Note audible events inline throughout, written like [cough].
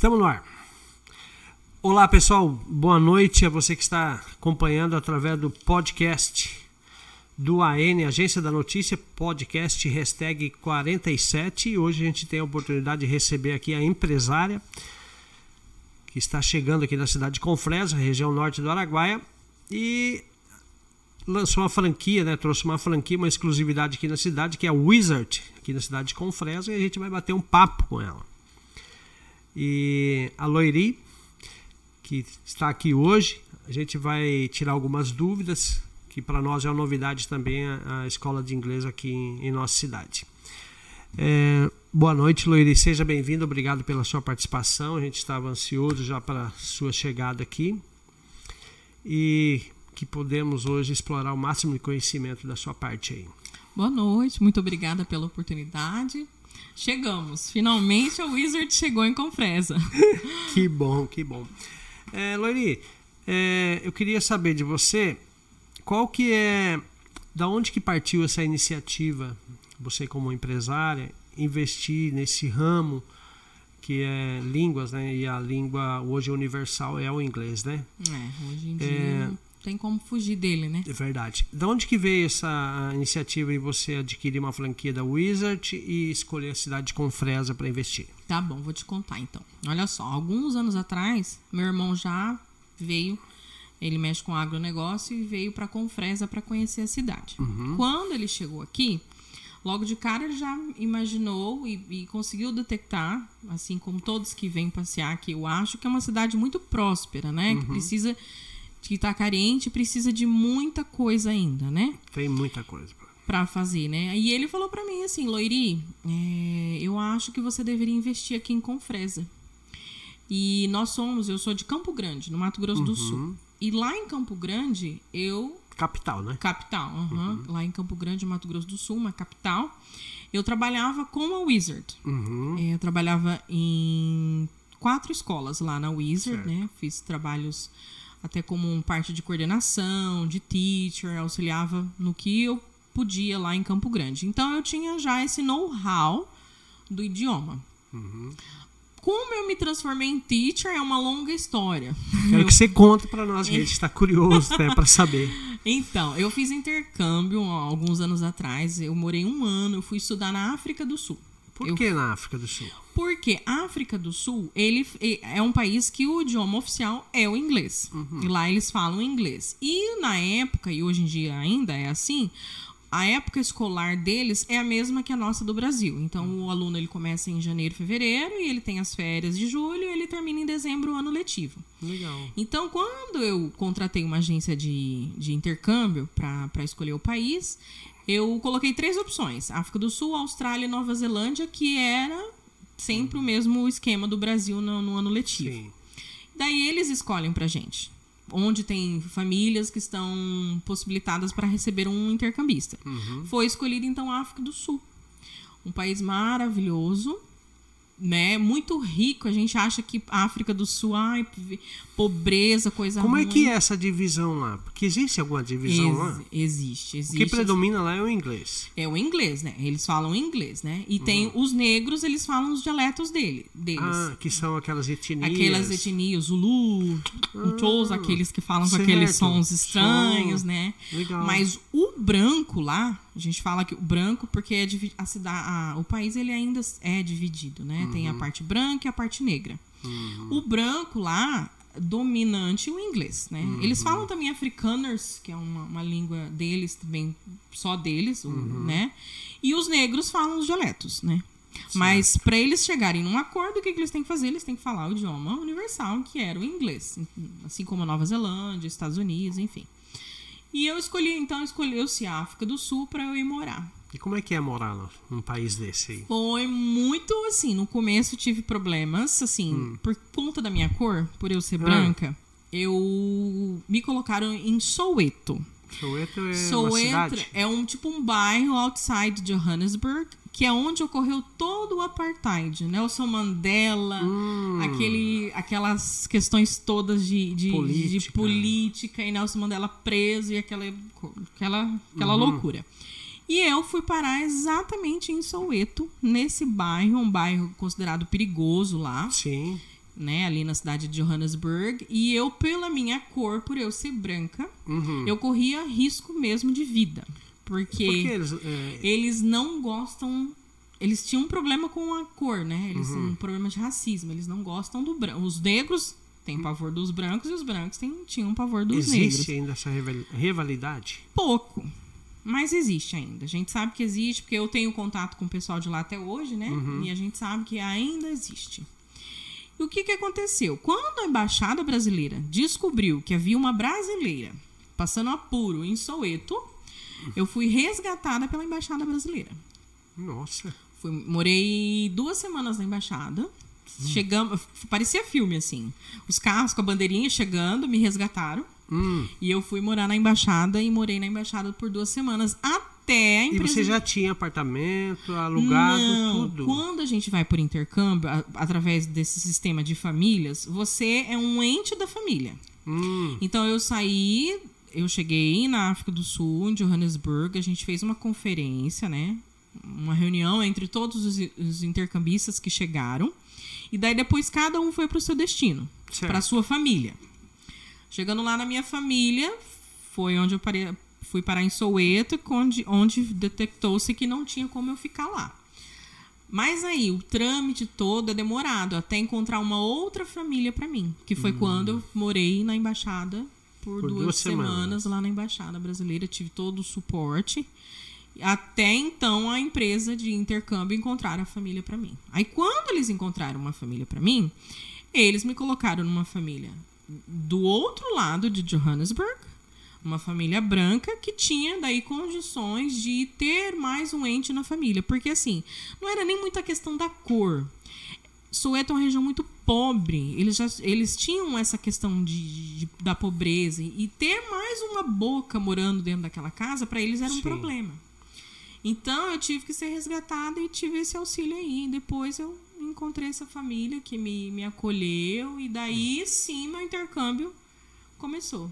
Estamos no ar. Olá pessoal, boa noite a você que está acompanhando através do podcast do AN, Agência da Notícia, podcast hashtag 47. Hoje a gente tem a oportunidade de receber aqui a empresária que está chegando aqui na cidade de Confresa, região norte do Araguaia, e lançou uma franquia, né? Trouxe uma franquia, uma exclusividade aqui na cidade, que é a Wizard, aqui na cidade de Confresa, e a gente vai bater um papo com ela. E a Loiri, que está aqui hoje, a gente vai tirar algumas dúvidas, que para nós é uma novidade também a, a escola de inglês aqui em, em nossa cidade. É, boa noite, Loiri, seja bem-vindo, obrigado pela sua participação. A gente estava ansioso já para sua chegada aqui e que podemos hoje explorar o máximo de conhecimento da sua parte aí. Boa noite, muito obrigada pela oportunidade. Chegamos, finalmente a Wizard chegou em Confresa. [laughs] que bom, que bom. É, Loiri, é, eu queria saber de você qual que é, da onde que partiu essa iniciativa, você como empresária, investir nesse ramo que é línguas, né? E a língua hoje universal é o inglês, né? É, hoje em dia é, tem como fugir dele, né? É verdade. Da onde que veio essa iniciativa de você adquirir uma franquia da Wizard e escolher a cidade de Confresa para investir? Tá bom, vou te contar então. Olha só, alguns anos atrás, meu irmão já veio, ele mexe com agronegócio e veio para Confresa para conhecer a cidade. Uhum. Quando ele chegou aqui, logo de cara ele já imaginou e, e, conseguiu detectar, assim como todos que vêm passear aqui, eu acho que é uma cidade muito próspera, né? Uhum. Que precisa, que está carente, precisa de muita coisa ainda, né? Tem muita coisa para fazer, né? E ele falou para mim assim, Loiri, é, eu acho que você deveria investir aqui em Confresa. E nós somos, eu sou de Campo Grande, no Mato Grosso uhum. do Sul. E lá em Campo Grande, eu Capital, né? Capital, uhum. Uhum. lá em Campo Grande, Mato Grosso do Sul, uma capital. Eu trabalhava com a Wizard. Uhum. É, eu trabalhava em quatro escolas lá na Wizard, certo. né? Fiz trabalhos até como parte de coordenação, de teacher, auxiliava no que eu podia lá em Campo Grande. Então eu tinha já esse know-how do idioma. Uhum. Como eu me transformei em teacher é uma longa história. Quero que você conte para nós, a gente está curioso né, para saber. [laughs] Então, eu fiz intercâmbio alguns anos atrás. Eu morei um ano, eu fui estudar na África do Sul. Por eu... que na África do Sul? Porque a África do Sul, ele é um país que o idioma oficial é o inglês. Uhum. E lá eles falam inglês. E na época, e hoje em dia ainda é assim, a época escolar deles é a mesma que a nossa do Brasil. Então, o aluno ele começa em janeiro, fevereiro, e ele tem as férias de julho, e ele termina em dezembro o ano letivo. Legal. Então, quando eu contratei uma agência de, de intercâmbio para escolher o país, eu coloquei três opções: África do Sul, Austrália e Nova Zelândia, que era sempre o mesmo esquema do Brasil no, no ano letivo. Sim. Daí eles escolhem pra gente onde tem famílias que estão possibilitadas para receber um intercambista. Uhum. Foi escolhido então a África do Sul, um país maravilhoso, né, muito rico. A gente acha que a África do Sul, ai, pobreza, coisa Como ruim. é que é essa divisão lá? Porque existe alguma divisão Ex lá? Existe, existe. O que predomina lá é o inglês. É o inglês, né? Eles falam inglês, né? E tem uhum. os negros, eles falam os dialetos dele, deles. Ah, que são aquelas etnias. Aquelas etnias, Zulu, ah, aqueles que falam certo. com aqueles sons estranhos, Som. né? Legal. Mas o branco lá, a gente fala que o branco porque é a cidade, a, o país ele ainda é dividido, né? Uhum. Tem a uhum. parte branca e a parte negra. Uhum. O branco lá dominante o inglês, né? Uhum. Eles falam também afrikaners, que é uma, uma língua deles também, só deles, uhum. né? E os negros falam os dialetos, né? Certo. Mas para eles chegarem num acordo, o que, que, eles têm que fazer? Eles têm que falar o idioma universal, que era o inglês, assim como a Nova Zelândia, Estados Unidos, enfim. E eu escolhi, então, escolheu-se a África do Sul para eu ir morar. E como é que é morar num país desse aí? Foi muito assim. No começo tive problemas, assim, hum. por conta da minha cor, por eu ser ah. branca, eu me colocaram em Soweto. Soweto é Soweto uma cidade? é um tipo um bairro outside Johannesburg, que é onde ocorreu todo o apartheid. Nelson Mandela, hum. aquele, aquelas questões todas de, de, política. de política e Nelson Mandela preso e aquela, aquela, aquela uhum. loucura. E eu fui parar exatamente em Soweto, nesse bairro, um bairro considerado perigoso lá. Sim. né, ali na cidade de Johannesburg, e eu, pela minha cor, por eu ser branca, uhum. eu corria risco mesmo de vida. Porque, porque eles, é... eles não gostam eles tinham um problema com a cor, né? Eles uhum. um problema de racismo. Eles não gostam do branco. Os negros têm pavor dos brancos e os brancos têm, tinham pavor dos existe negros. Existe ainda essa rivalidade? Pouco. Mas existe ainda. A gente sabe que existe, porque eu tenho contato com o pessoal de lá até hoje, né? Uhum. E a gente sabe que ainda existe. E o que, que aconteceu? Quando a embaixada brasileira descobriu que havia uma brasileira passando apuro em Soweto, eu fui resgatada pela embaixada brasileira. Nossa. Fui, morei duas semanas na embaixada. Hum. Chegamos, parecia filme assim. Os carros com a bandeirinha chegando me resgataram. Hum. E eu fui morar na embaixada e morei na embaixada por duas semanas até a empresa. E você já tinha apartamento alugado, Não, tudo? Quando a gente vai por intercâmbio, a, através desse sistema de famílias, você é um ente da família. Hum. Então eu saí, eu cheguei na África do Sul, em Johannesburg, a gente fez uma conferência, né? uma reunião entre todos os, os intercambistas que chegaram. E daí depois cada um foi para o seu destino, para a sua família. Chegando lá na minha família, foi onde eu parei, fui parar em Soweto, onde, onde detectou-se que não tinha como eu ficar lá. Mas aí, o trâmite todo é demorado até encontrar uma outra família para mim, que foi hum. quando eu morei na embaixada por, por duas, duas semanas. semanas lá na embaixada brasileira, tive todo o suporte. Até então, a empresa de intercâmbio encontraram a família para mim. Aí, quando eles encontraram uma família para mim, eles me colocaram numa família do outro lado de Johannesburg, uma família branca que tinha daí condições de ter mais um ente na família, porque assim, não era nem muita questão da cor. Soweto é uma região muito pobre, eles já eles tinham essa questão de, de da pobreza e ter mais uma boca morando dentro daquela casa para eles era um Sim. problema. Então eu tive que ser resgatada e tive esse auxílio aí. Depois eu encontrei essa família que me, me acolheu e daí sim meu intercâmbio começou.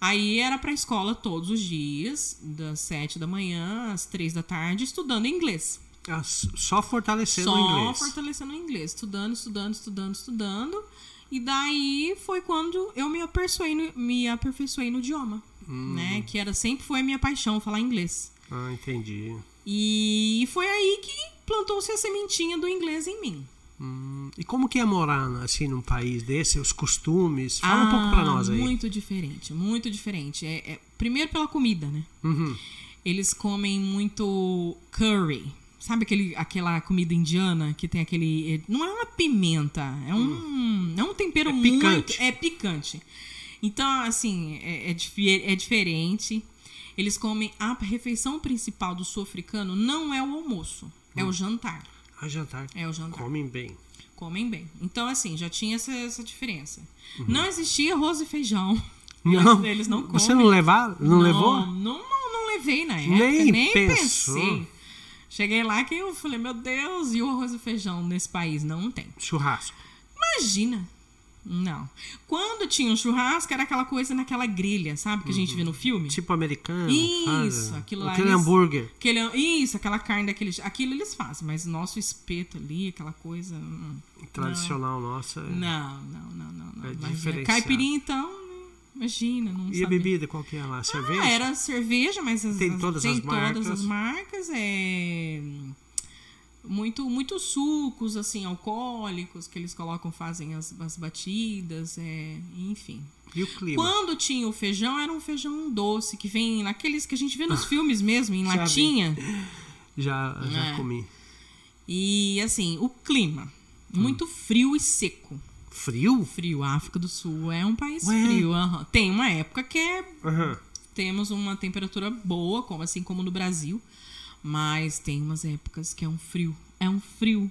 Aí era para a escola todos os dias, das sete da manhã às três da tarde, estudando inglês. Ah, só fortalecendo só o inglês. Só fortalecendo o inglês, estudando, estudando, estudando, estudando. E daí foi quando eu me aperfeiçoei no, me aperfeiçoei no idioma, hum. né? Que era sempre foi a minha paixão falar inglês. Ah, entendi. E foi aí que plantou-se a sementinha do inglês em mim. Hum, e como que é morar assim num país desse, os costumes? Fala ah, um pouco para nós aí. Muito diferente, muito diferente. É, é primeiro pela comida, né? Uhum. Eles comem muito curry. Sabe aquele, aquela comida indiana que tem aquele. Não é uma pimenta, é um, hum. é um tempero é muito. Picante. É picante. Então, assim, é, é, é diferente. Eles comem a refeição principal do sul-africano não é o almoço, hum. é o hum. jantar. Ah, jantar. É o jantar. Comem bem. Comem bem. Então, assim, já tinha essa, essa diferença. Uhum. Não existia arroz e feijão. [laughs] Não. Eles não comem. Você não levar, não, não levou? Não, não, não levei na época. Nem, nem pensei. Cheguei lá que eu falei, meu Deus, e o arroz e feijão nesse país? Não tem. Churrasco. Imagina. Não. Quando tinha um churrasco, era aquela coisa naquela grelha, sabe? Que a gente vê no filme. Tipo americano. Isso, aquilo lá. Aquele eles, hambúrguer. Aquele, isso, aquela carne daquele. Aquilo eles fazem, mas nosso espeto ali, aquela coisa. Hum, Tradicional não. nossa. É... Não, não, não, não. não. É diferente. Caipirinha, então. Imagina, não E a bebida, qual que é lá? Cerveja? Ah, era cerveja, mas as, tem todas tem as marcas. todas as marcas. É muito muitos sucos assim alcoólicos que eles colocam fazem as, as batidas é, enfim e o clima quando tinha o feijão era um feijão doce que vem naqueles que a gente vê nos [laughs] filmes mesmo em já latinha vi. já já é. comi e assim o clima muito hum. frio e seco frio frio a África do Sul é um país Ué. frio uhum. tem uma época que é uhum. temos uma temperatura boa como assim como no Brasil mas tem umas épocas que é um frio. É um frio.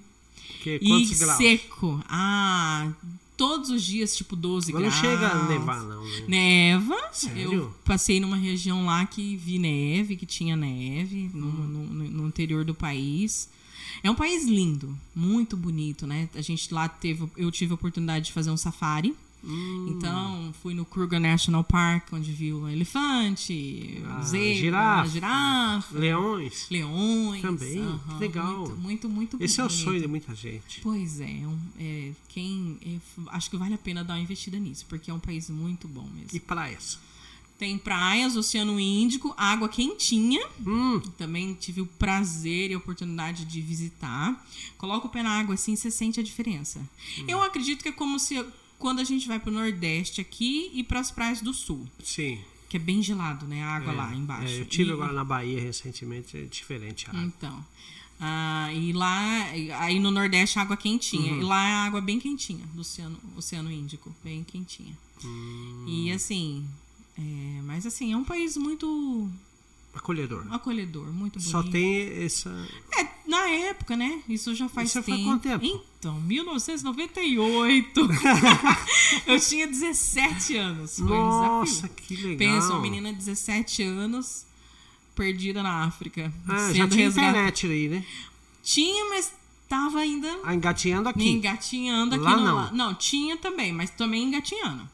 Que, e graus? seco. Ah, todos os dias, tipo 12 Mas graus. Não chega a nevar, não. Né? Neva. Sério? Eu passei numa região lá que vi neve, que tinha neve, no, hum. no, no, interior do país. É um país lindo, muito bonito, né? A gente lá teve, eu tive a oportunidade de fazer um safari. Hum. Então, fui no Kruger National Park, onde vi o elefante, ah, zebra, girafa, girafa, leões. Leões. Também, uh -huh, legal. Muito, muito, muito Esse bonito. é o sonho de muita gente. Pois é, é, é quem é, acho que vale a pena dar uma investida nisso, porque é um país muito bom mesmo. E praias? Tem praias, Oceano Índico, água quentinha. Hum. Também tive o prazer e a oportunidade de visitar. Coloca o pé na água assim, você sente a diferença. Hum. Eu acredito que é como se quando a gente vai pro Nordeste aqui e para as praias do Sul. Sim. Que é bem gelado, né? A água é, lá embaixo. É, eu tive e, agora na Bahia recentemente, é diferente a água. Então. Ah, e lá, aí no Nordeste, água quentinha. Uhum. E lá é água bem quentinha, do Oceano, Oceano Índico, bem quentinha. Hum. E assim, é, mas assim, é um país muito acolhedor. Acolhedor, muito bonito. Só tem essa. É, na época, né? Isso já faz Isso tempo. foi quanto tempo? Então, 1998. [laughs] eu tinha 17 anos. Foi Nossa, um que legal. Pensa, uma menina de 17 anos perdida na África. Ah, já tinha internet aí, né? Tinha, mas tava ainda. Ah, engatinhando aqui. Engatinhando aqui Lá no, não. Não, tinha também, mas também engatinhando.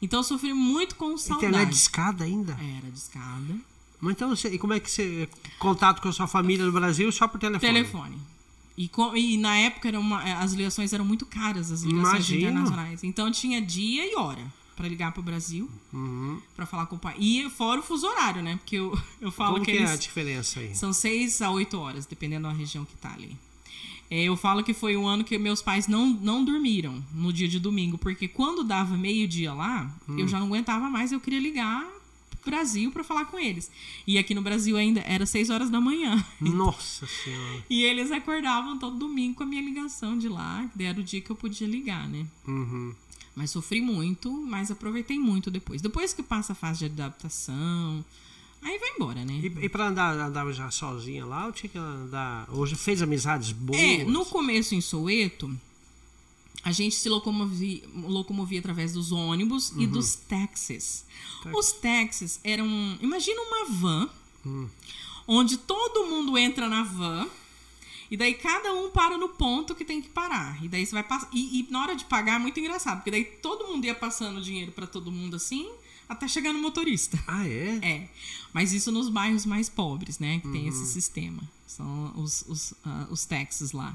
Então eu sofri muito com saudade. Internet de escada ainda? Era de escada. Mas então, você, e como é que você. Contato com a sua família no Brasil só por telefone? Telefone. E, com, e na época era uma, as ligações eram muito caras, as ligações Imagino. internacionais. Então tinha dia e hora para ligar pro Brasil, uhum. para falar com o pai. E fora o fuso horário, né? Porque eu, [laughs] eu falo Como que, que eles, é a diferença aí? São seis a oito horas, dependendo da região que tá ali. É, eu falo que foi um ano que meus pais não, não dormiram no dia de domingo, porque quando dava meio-dia lá, Hum. eu já não aguentava mais, eu queria ligar pro Brasil para falar com eles. E aqui no Brasil ainda era seis horas da manhã. [laughs] Nossa Senhora. E eles acordavam todo domingo com a minha ligação de lá, que era o dia que eu podia ligar, né? Uhum. Mas sofri muito, mas aproveitei muito depois. Depois que passa a fase de adaptação, aí vai embora, né? E, e pra andar, andava já sozinha lá ou tinha que andar. Hoje fez amizades boas? É, no começo em Soweto, a gente se locomovia, locomovia através dos ônibus e dos táxis. Os táxis eram. Imagina uma van, Hum. onde todo mundo entra na van. E daí cada um para no ponto que tem que parar. E daí você vai passar. E, e na hora de pagar é muito engraçado, porque daí todo mundo ia passando dinheiro para todo mundo assim, até chegar no motorista. Ah, é? É. Mas isso nos bairros mais pobres, né? Que tem esse sistema. São os, os, ah, os táxis lá.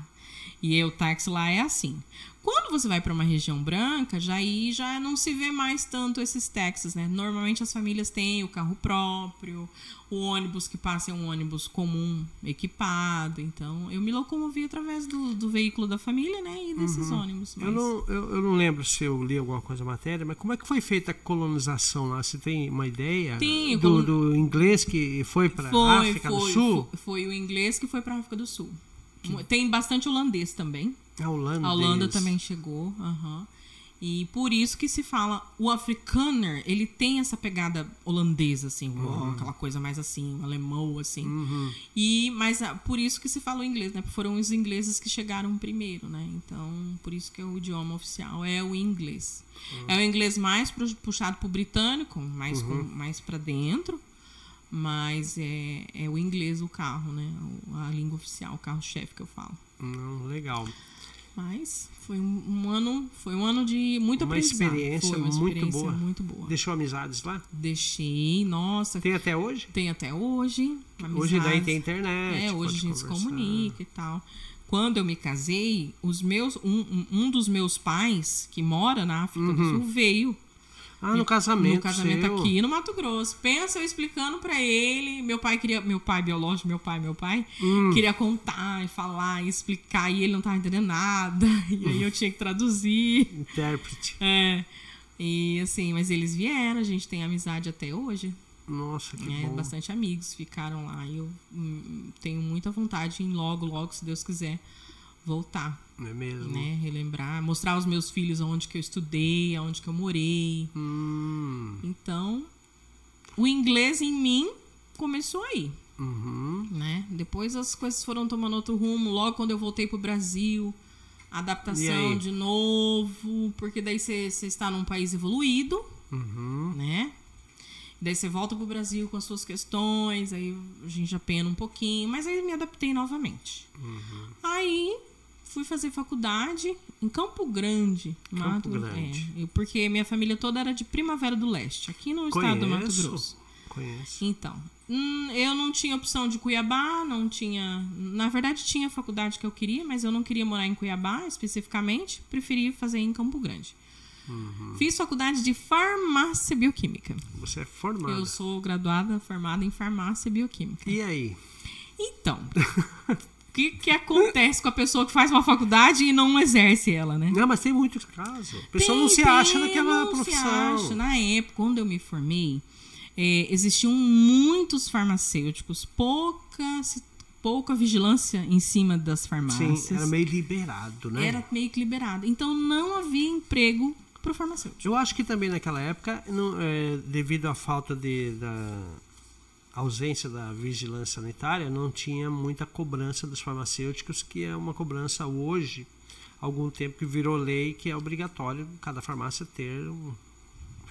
E o táxi lá é assim. Quando você vai para uma região branca, já aí já não se vê mais tanto esses táxis, né? Normalmente as famílias têm o carro próprio, o ônibus que passa é um ônibus comum, equipado. Então, eu me locomovi através do, do veículo da família, né? E desses ônibus. Eu, não, eu, eu não lembro se eu li alguma coisa na matéria, mas como é que foi feita a colonização lá? Você tem uma ideia Tem, do, colon- do inglês que foi para África foi, do Sul? Foi, foi o inglês que foi para África do Sul. Tem bastante holandês também. A Holanda. A Holanda também chegou. aham. E por isso que se fala o afrikaner, ele tem essa pegada holandesa assim, uó, aquela coisa mais assim, um alemão assim. Uhum. E mas ah, por isso que se fala o inglês, né? Porque foram os ingleses que chegaram primeiro, né? Então, por isso que é o idioma oficial é o inglês. É o inglês mais puxado pro britânico, mais com, mais para dentro. Mas é, é o inglês o carro, né? A língua oficial, o carro-chefe que eu falo. Não, legal. Mas foi um, um ano, foi um ano de muita Uma experiência Foi uma muito experiência boa. muito boa. Deixou amizades lá? Deixei, nossa, tem, Tem até hoje? até hoje. Hoje daí amizades. tem internet. É, hoje a gente se comunica e tal. Quando eu me casei, os meus, um, um- dos meus pais, que mora na África do Sul, veio Ah, no casamento. no casamento seu. aqui no Mato Grosso. Pensa eu explicando pra ele, meu pai queria, meu pai biológico, meu pai, meu pai, Hum. queria contar e falar e explicar e ele não tava entendendo nada. [laughs] E aí eu tinha que traduzir. Intérprete. É. E assim, mas eles vieram, a gente tem amizade até hoje. Nossa, que É, bom. bastante amigos ficaram lá. E eu hum, tenho muita vontade em logo, logo, se Deus quiser, voltar, Não é mesmo? né? Relembrar, mostrar aos meus filhos aonde que eu estudei, aonde que eu morei. Hum, Então, o inglês em mim começou aí, uhum. né? Depois as coisas foram tomando outro rumo. Logo quando eu voltei pro Brasil, adaptação de novo, porque daí você está num país evoluído, Uhum. né? Daí você volta pro Brasil com as suas questões, aí a gente já pena um pouquinho, mas aí me adaptei novamente. Aí fui fazer faculdade em Campo Grande. Campo Mato, Grande. É, porque minha família toda era de Primavera do Leste, aqui no Conheço. estado do Mato Grosso. Conheço. Então, hum, eu não tinha opção de Cuiabá, não tinha. Na verdade, tinha a faculdade que eu queria, mas eu não queria morar em Cuiabá especificamente, preferi fazer em Campo Grande. Uhum. Fiz faculdade de farmácia bioquímica. Você é formada? Eu sou graduada, formada em farmácia bioquímica. E aí? Então, [laughs] o que, que acontece com a pessoa que faz uma faculdade e não exerce ela, né? Não, mas tem muitos casos. A pessoa tem, não se tem, acha naquela não profissão. Se acha. Na época, quando eu me formei, é, existiam muitos farmacêuticos, pouca, pouca vigilância em cima das farmácias. Sim, era meio liberado, né? Era meio que liberado. Então não havia emprego para o farmacêutico. Eu acho que também naquela época, não, é, devido à falta de, da ausência da vigilância sanitária, não tinha muita cobrança dos farmacêuticos, que é uma cobrança hoje, algum tempo que virou lei, que é obrigatório cada farmácia ter um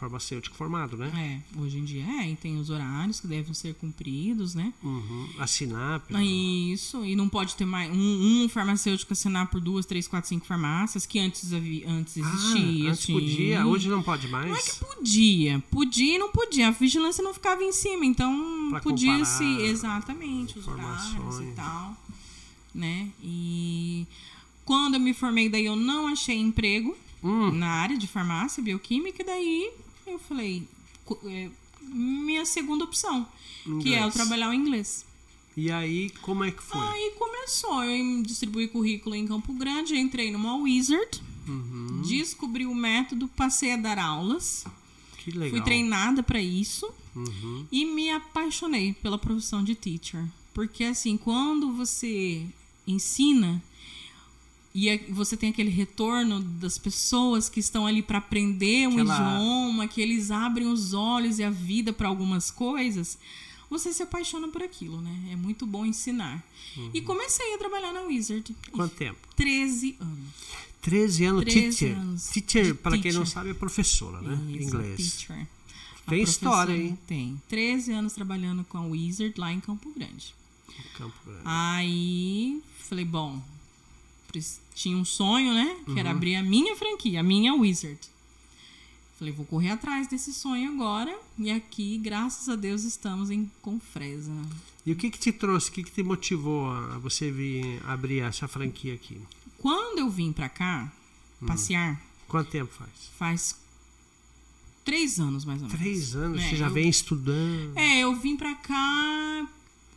farmacêutico formado, né? É, hoje em dia é, e tem os horários que devem ser cumpridos, né? Uhum. Assinar. Pelo... Isso, e não pode ter mais um, um, farmacêutico assinar por duas, três, quatro, cinco farmácias, que antes, havia, antes ah, existia. Ah, antes assim. podia, hoje não pode mais? Não é que podia, podia e não podia, a vigilância não ficava em cima, então podia se, exatamente, os horários e tal, né? E quando eu me formei, daí eu não achei emprego, Hum. na área de farmácia, bioquímica, e daí eu falei, é, minha segunda opção, inglês. que é eu trabalhar o inglês. E aí, como é que foi? Aí começou, eu distribuí currículo em Campo Grande, entrei numa Wizard, uhum. descobri o método, passei a dar aulas. Que legal. Fui treinada para isso uhum. e me apaixonei pela profissão de teacher. Porque assim, quando você ensina, e é, você tem aquele retorno das pessoas que estão ali para aprender um Aquela... idioma, que eles abrem os olhos e a vida para algumas coisas, você se apaixona por aquilo, né? É muito bom ensinar. Uhum. E comecei a trabalhar na Wizard. Quanto tempo? 13 anos. 13 anos, 13 teacher. Anos teacher, para quem não sabe, é professora, né? Isso, Inglês. Teacher. Tem história, hein? Tem. 13 anos trabalhando com a Wizard lá em Campo Grande. Campo Grande. Aí, falei, bom, tinha um sonho, né? Que uhum. era abrir a minha franquia, a minha Wizard. Falei, vou correr atrás desse sonho agora. E aqui, graças a Deus, estamos em Confresa. E o que que te trouxe, o que que te motivou a você vir abrir essa franquia aqui? Quando eu vim pra cá, hum. passear... Quanto tempo faz? Faz três anos, mais ou menos. Três anos? É, você já eu, vem estudando? É, eu vim pra cá,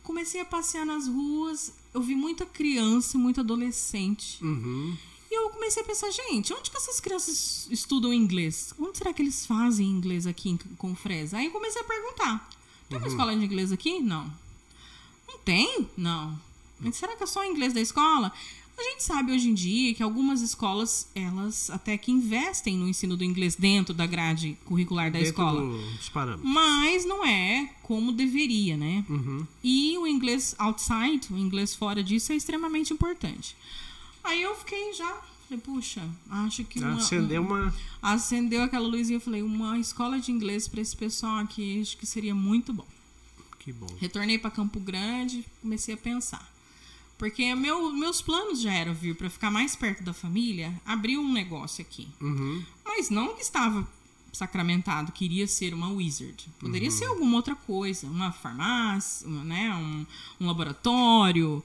comecei a passear nas ruas eu vi muita criança, muito adolescente. Uhum. E eu comecei a pensar, gente, onde que essas crianças estudam inglês? Onde será que eles fazem inglês aqui em, com Fresa? Aí eu comecei a perguntar. Tem uma uhum. escola de inglês aqui? Não. Não tem? Não. Mas será que é só inglês da escola? A gente sabe hoje em dia que algumas escolas, elas até que investem no ensino do inglês dentro da grade curricular da dentro escola. Dos parâmetros. Mas não é como deveria, né? Uhum. E o inglês outside, o inglês fora disso, é extremamente importante. Aí eu fiquei já Falei, puxa, acho que uma, acendeu uma acendeu aquela luzinha. Eu falei, uma escola de inglês para esse pessoal aqui, acho que seria muito bom. Que bom. Retornei para Campo Grande, comecei a pensar. Porque meu, meus planos já eram vir para ficar mais perto da família, abrir um negócio aqui. Uhum. Mas não que estava sacramentado, queria ser uma wizard. Poderia uhum. ser alguma outra coisa, uma farmácia, né, um, um laboratório,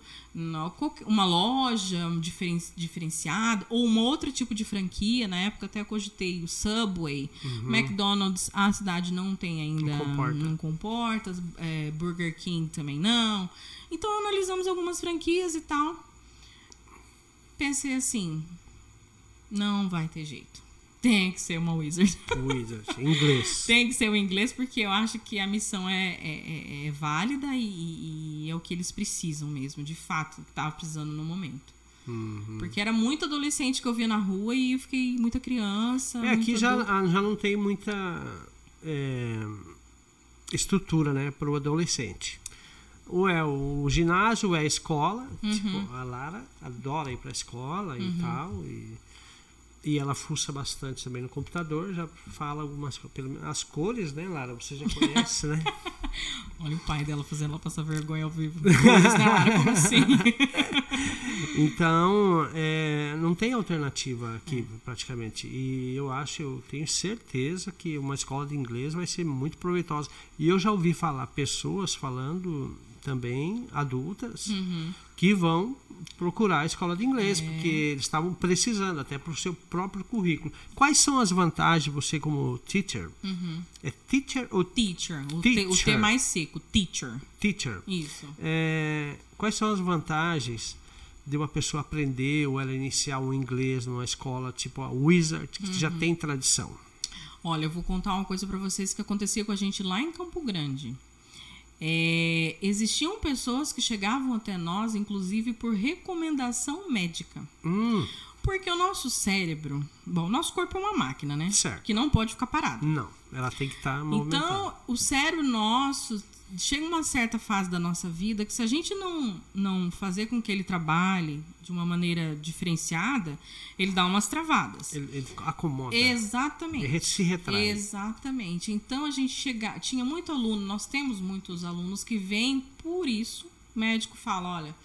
uma loja diferen, diferenciada, ou um outro tipo de franquia. Na época até cogitei o Subway, uhum. McDonald's, a cidade não tem ainda, não comporta, não comporta é, Burger King também não. Então analisamos algumas franquias e tal. Pensei assim, não vai ter jeito. Tem que ser uma Wizard. Wizard, inglês. [laughs] Tem que ser o inglês, porque eu acho que a missão é, é, é, é válida e, e, é o que eles precisam mesmo, de fato, que tava precisando no momento. Uhum. Porque era muito adolescente que eu via na rua e eu fiquei muita criança. É, aqui já, já não tem muita é, estrutura, né, para o adolescente ou é o ginásio, ou é a escola. Uhum. Tipo, a Lara adora ir pra escola uhum. e tal. E e ela fuça bastante também no computador, já fala algumas as cores, né, Lara? Você já conhece, né? [laughs] Olha o pai dela fazendo ela passar vergonha ao vivo. Cores, né, Lara? Como assim? [laughs] então, é, não tem alternativa aqui, é. praticamente. E eu acho, eu tenho certeza que uma escola de inglês vai ser muito proveitosa. E eu já ouvi falar pessoas falando também adultas uhum. que vão procurar a escola de inglês, é. porque eles estavam precisando, até para o seu próprio currículo. Quais são as vantagens, você como teacher? Uhum. É teacher ou teacher? O, teacher. T, o T mais seco, teacher. Teacher. Isso. É, quais são as vantagens de uma pessoa aprender ou ela iniciar o inglês numa escola tipo a Wizard, que uhum. já tem tradição? Olha, eu vou contar uma coisa para vocês que acontecia com a gente lá em Campo Grande. É, existiam pessoas que chegavam até nós, inclusive por recomendação médica. Hum. Porque o nosso cérebro, bom, o nosso corpo é uma máquina, né? Certo. Que não pode ficar parado. Não, ela tem que estar tá Então, o cérebro nosso chega uma certa fase da nossa vida que se a gente não, não fazer com que ele trabalhe de uma maneira diferenciada, ele dá umas travadas. Ele, ele acomoda. Exatamente. Ele se retrai. Exatamente. Então a gente chega, tinha muito aluno, nós temos muitos alunos que vêm por isso, o médico fala, olha,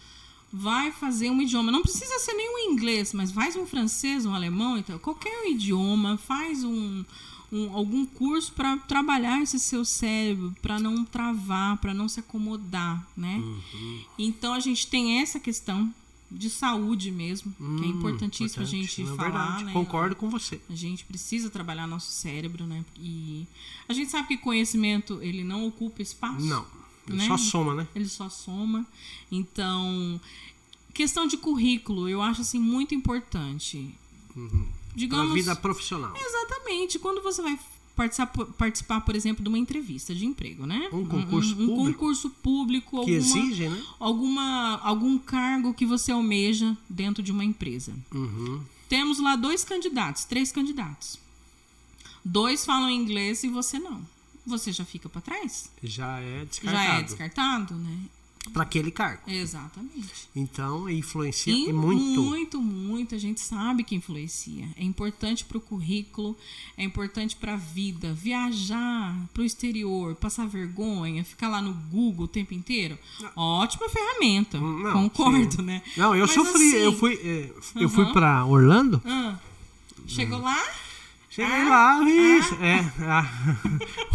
vai fazer um idioma, não precisa ser nem um inglês, mas faz um francês, um alemão, então qualquer idioma, faz um um, algum curso para trabalhar esse seu cérebro, para não travar, para não se acomodar, né? Uhum. Então a gente tem essa questão de saúde mesmo, hum, que é hum, importantíssimo a gente é falar. Verdade. Né? Concordo com você. A gente precisa trabalhar nosso cérebro, né? E a gente sabe que conhecimento ele não ocupa espaço. Não. Ele né? só soma, né? Ele só soma. Então, questão de currículo, eu acho assim muito importante. Uhum digamos. Vida profissional. Exatamente. Quando você vai participar, participar, por exemplo, de uma entrevista de emprego, né? Um concurso um, um, público. concurso público. Que alguma, exige, né? Alguma, algum cargo que você almeja dentro de uma empresa. Uhum. Temos lá dois candidatos, três candidatos. Dois falam inglês e você não. Você já fica para trás? Já é descartado. Já é descartado, né? Para aquele cargo. Exatamente. Então, influencia e muito. Muito, muito. A gente sabe que influencia. É importante para o currículo, é importante para a vida. Viajar para o exterior, passar vergonha, ficar lá no Google o tempo inteiro. Ótima ferramenta. Hum, não, Concordo, sim. né? Não, eu Mas sofri. Assim, eu fui, eh, eu fui para Orlando. Uh, chegou lá? Cheguei ah, lá, isso, ah. é. Ah,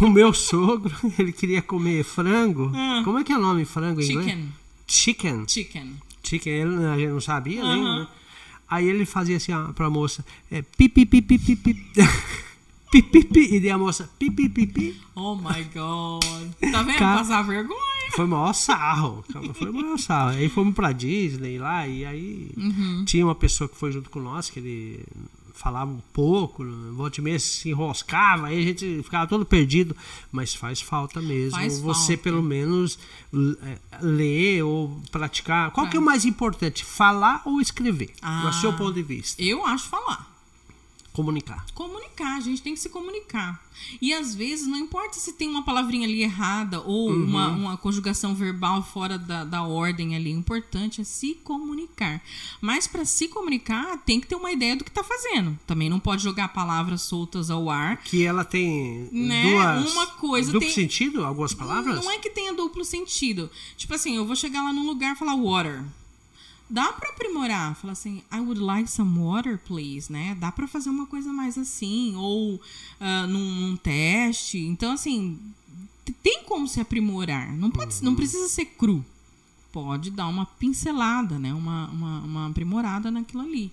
[laughs] o meu sogro, ele queria comer frango. Ah. Como é que é o nome frango em inglês? Chicken. Chicken. Chicken, ele a gente não sabia, -huh. né? Aí ele fazia assim ó, pra moça, é, pipi, pipi, pipi, pipi, [laughs] pipi, e daí a moça, pipi, pipi. Oh my God. Tá vendo? Cara, Passar vergonha. Foi maior sarro. Foi maior sarro. Aí fomos pra Disney lá, e aí uhum. tinha uma pessoa que foi junto com nós, que ele falava um pouco, volta e meia se enroscava, aí a gente ficava todo perdido, mas faz falta mesmo. Faz você falta. pelo menos é, ler ou praticar. Qual é. que é o mais importante, falar ou escrever, ah, do seu ponto de vista? Eu acho falar. Comunicar. Comunicar, a gente tem que se comunicar. E às vezes, não importa se tem uma palavrinha ali errada ou uhum. uma, uma conjugação verbal fora da, da ordem ali, o importante é se comunicar. Mas para se comunicar, tem que ter uma ideia do que está fazendo. Também não pode jogar palavras soltas ao ar. Que ela tem né? duas. Uma coisa. Duplo tem... sentido? Algumas palavras? Não é que tenha duplo sentido. Tipo assim, eu vou chegar lá num lugar e falar water dá para aprimorar. Falar assim, I would like some water, please, né? Dá para fazer uma coisa mais assim, ou uh, num, num, teste. Então, assim, tem como se aprimorar. Não, pode, uhum. não precisa ser cru. Pode dar uma pincelada, né? Uma, uma, uma aprimorada naquilo ali.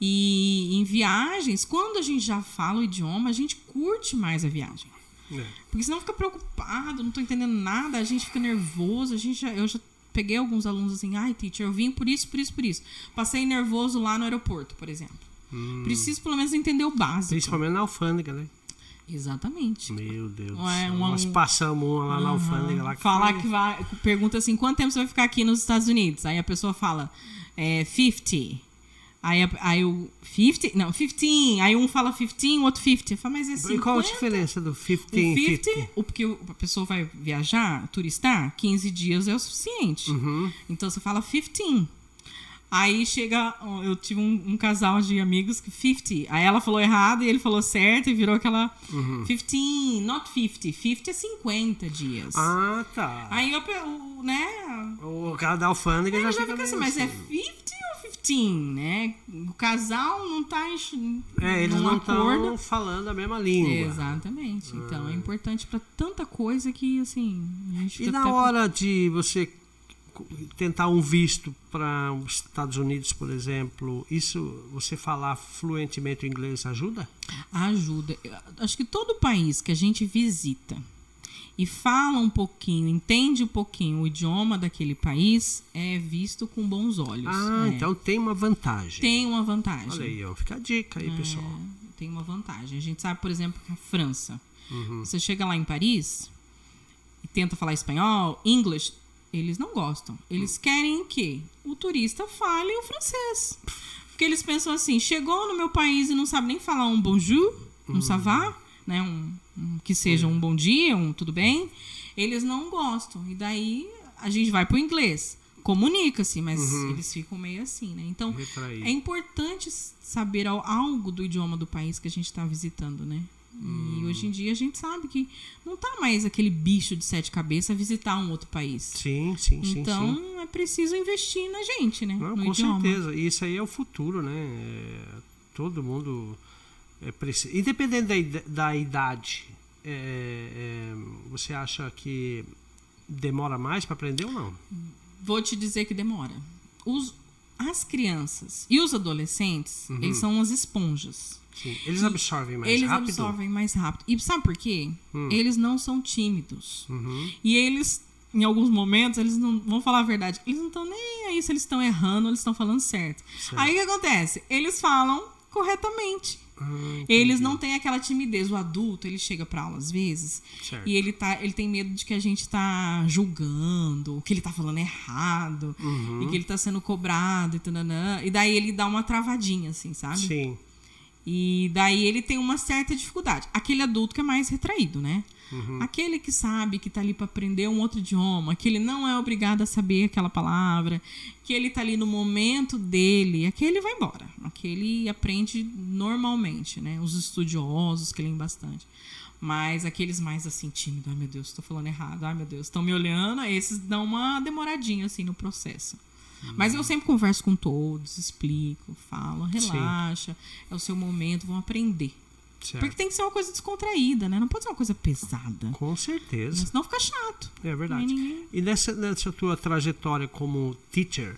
E em viagens, quando a gente já fala o idioma, a gente curte mais a viagem. É. Porque senão fica preocupado, não tô entendendo nada, a gente fica nervoso, a gente já, eu já peguei alguns alunos assim, ai, teacher, eu vim por isso, por isso, por isso. Passei nervoso lá no aeroporto, por exemplo. Hum. Preciso pelo menos entender o básico. Principalmente na alfândega, né? Exatamente. Meu Deus. É, uma, Nós passamos uma lá na alfândega lá que Falar foi... que vai. Pergunta assim: quanto tempo você vai ficar aqui nos Estados Unidos? Aí a pessoa fala: é, 50. Aí, aí o 50, não, 15. Aí um fala 15, o outro 50. Eu falo, mas é 50. E qual a diferença do 15 e 50? 50? O, porque a pessoa vai viajar, turistar, 15 dias é o suficiente. Uhum. Então você fala 15. Aí chega, eu tive um, um, casal de amigos que 50. Aí ela falou errado e ele falou certo e virou aquela uhum. 15, not 50. 50 é 50 dias. Ah, tá. Aí eu, né? O cara da alfândega já, já fica assim, mas é 50 ou 15, né? O casal não tá É, eles não estão falando a mesma língua. Exatamente. Ah. Então é importante para tanta coisa que assim, a gente E na hora de você tentar um visto para os Estados Unidos, por exemplo, isso você falar fluentemente o inglês ajuda? Ajuda. Acho que todo país que a gente visita e fala um pouquinho, entende um pouquinho o idioma daquele país, é visto com bons olhos. Ah, é. então tem uma vantagem. Tem uma vantagem. Olha aí, ó, fica a dica aí, é, pessoal. Tem uma vantagem. A gente sabe, por exemplo, que a França. Uhum. Você chega lá em Paris e tenta falar espanhol, inglês, eles não gostam. Eles querem que o turista fale o francês. Porque eles pensam assim: chegou no meu país e não sabe nem falar um bonjour, um uhum. né? Um, que seja um bom dia, um tudo bem. Eles não gostam. E daí a gente vai pro inglês. Comunica-se, mas uhum. eles ficam meio assim, né? Então, Retraído. é importante saber algo do idioma do país que a gente está visitando, né? Hum. E hoje em dia a gente sabe que não tá mais aquele bicho de sete cabeças a visitar um outro país. Sim, sim, sim. Então sim. é preciso investir na gente, né? Não, com idioma. certeza. E isso aí é o futuro, né? É, todo mundo é preciso. Independente da, da idade, é, é, você acha que demora mais para aprender ou não? Vou te dizer que demora. Os, as crianças e os adolescentes, uhum. eles são umas esponjas. Sim. Eles absorvem mais eles rápido? Eles absorvem mais rápido. E sabe por quê? Hum. Eles não são tímidos. Uhum. E eles, em alguns momentos, eles não vão falar a verdade. Eles não estão nem aí se eles estão errando ou eles estão falando certo. certo. Aí o que acontece? Eles falam corretamente. Ah, eles não têm aquela timidez. O adulto, ele chega para aula às vezes certo. e ele, tá, ele tem medo de que a gente tá julgando, que ele tá falando errado, uhum. e que ele tá sendo cobrado e tananã. E daí ele dá uma travadinha, assim, sabe? Sim. E daí ele tem uma certa dificuldade. Aquele adulto que é mais retraído, né? Uhum. Aquele que sabe que tá ali para aprender um outro idioma, que ele não é obrigado a saber aquela palavra, que ele tá ali no momento dele, aquele vai embora. Aquele aprende normalmente, né? Os estudiosos que leem bastante. Mas aqueles mais assim, tímidos, ai meu Deus, estou falando errado, ai meu Deus, estão me olhando, esses dão uma demoradinha assim no processo. Mas eu sempre converso com todos, explico, falo, relaxa, Sim. é o seu momento, vão aprender. Certo. Porque tem que ser uma coisa descontraída, né? Não pode ser uma coisa pesada. Com certeza. Senão fica chato. É verdade. Ninguém... E nessa, nessa tua trajetória como teacher,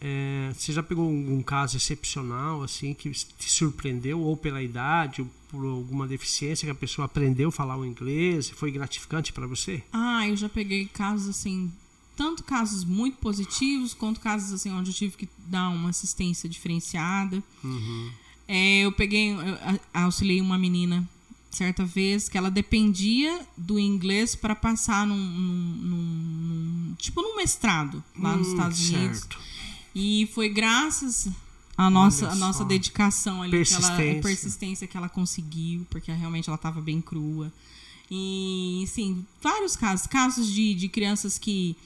é, você já pegou algum caso excepcional, assim, que te surpreendeu, ou pela idade, ou por alguma deficiência que a pessoa aprendeu a falar o inglês? Foi gratificante para você? Ah, eu já peguei casos, assim, tanto casos muito positivos quanto casos assim onde eu tive que dar uma assistência diferenciada. Uhum. É, eu peguei, eu auxiliei uma menina certa vez que ela dependia do inglês para passar num, num, num, tipo num mestrado lá hum, nos Estados Unidos. Certo. E foi graças à nossa, nossa dedicação ali, persistência. Que ela, persistência que ela conseguiu, porque realmente ela estava bem crua. E, sim, vários casos. Casos de, de crianças que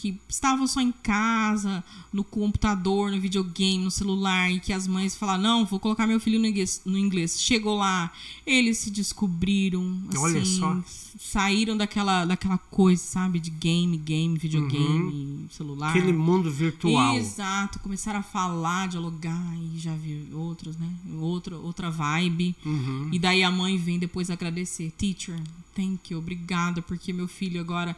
que estavam só em casa, no computador, no videogame, no celular, e que as mães falaram, não, vou colocar meu filho no inglês. No inglês. Chegou lá, eles se descobriram, assim, Olha só. saíram daquela, daquela coisa, sabe, de game, game, videogame, uhum. celular. Aquele mundo virtual. Exato, começaram a falar, dialogar, e já vi outros, né, outra, outra vibe. Uhum. E daí a mãe vem depois agradecer, teacher, thank you, obrigada, porque meu filho agora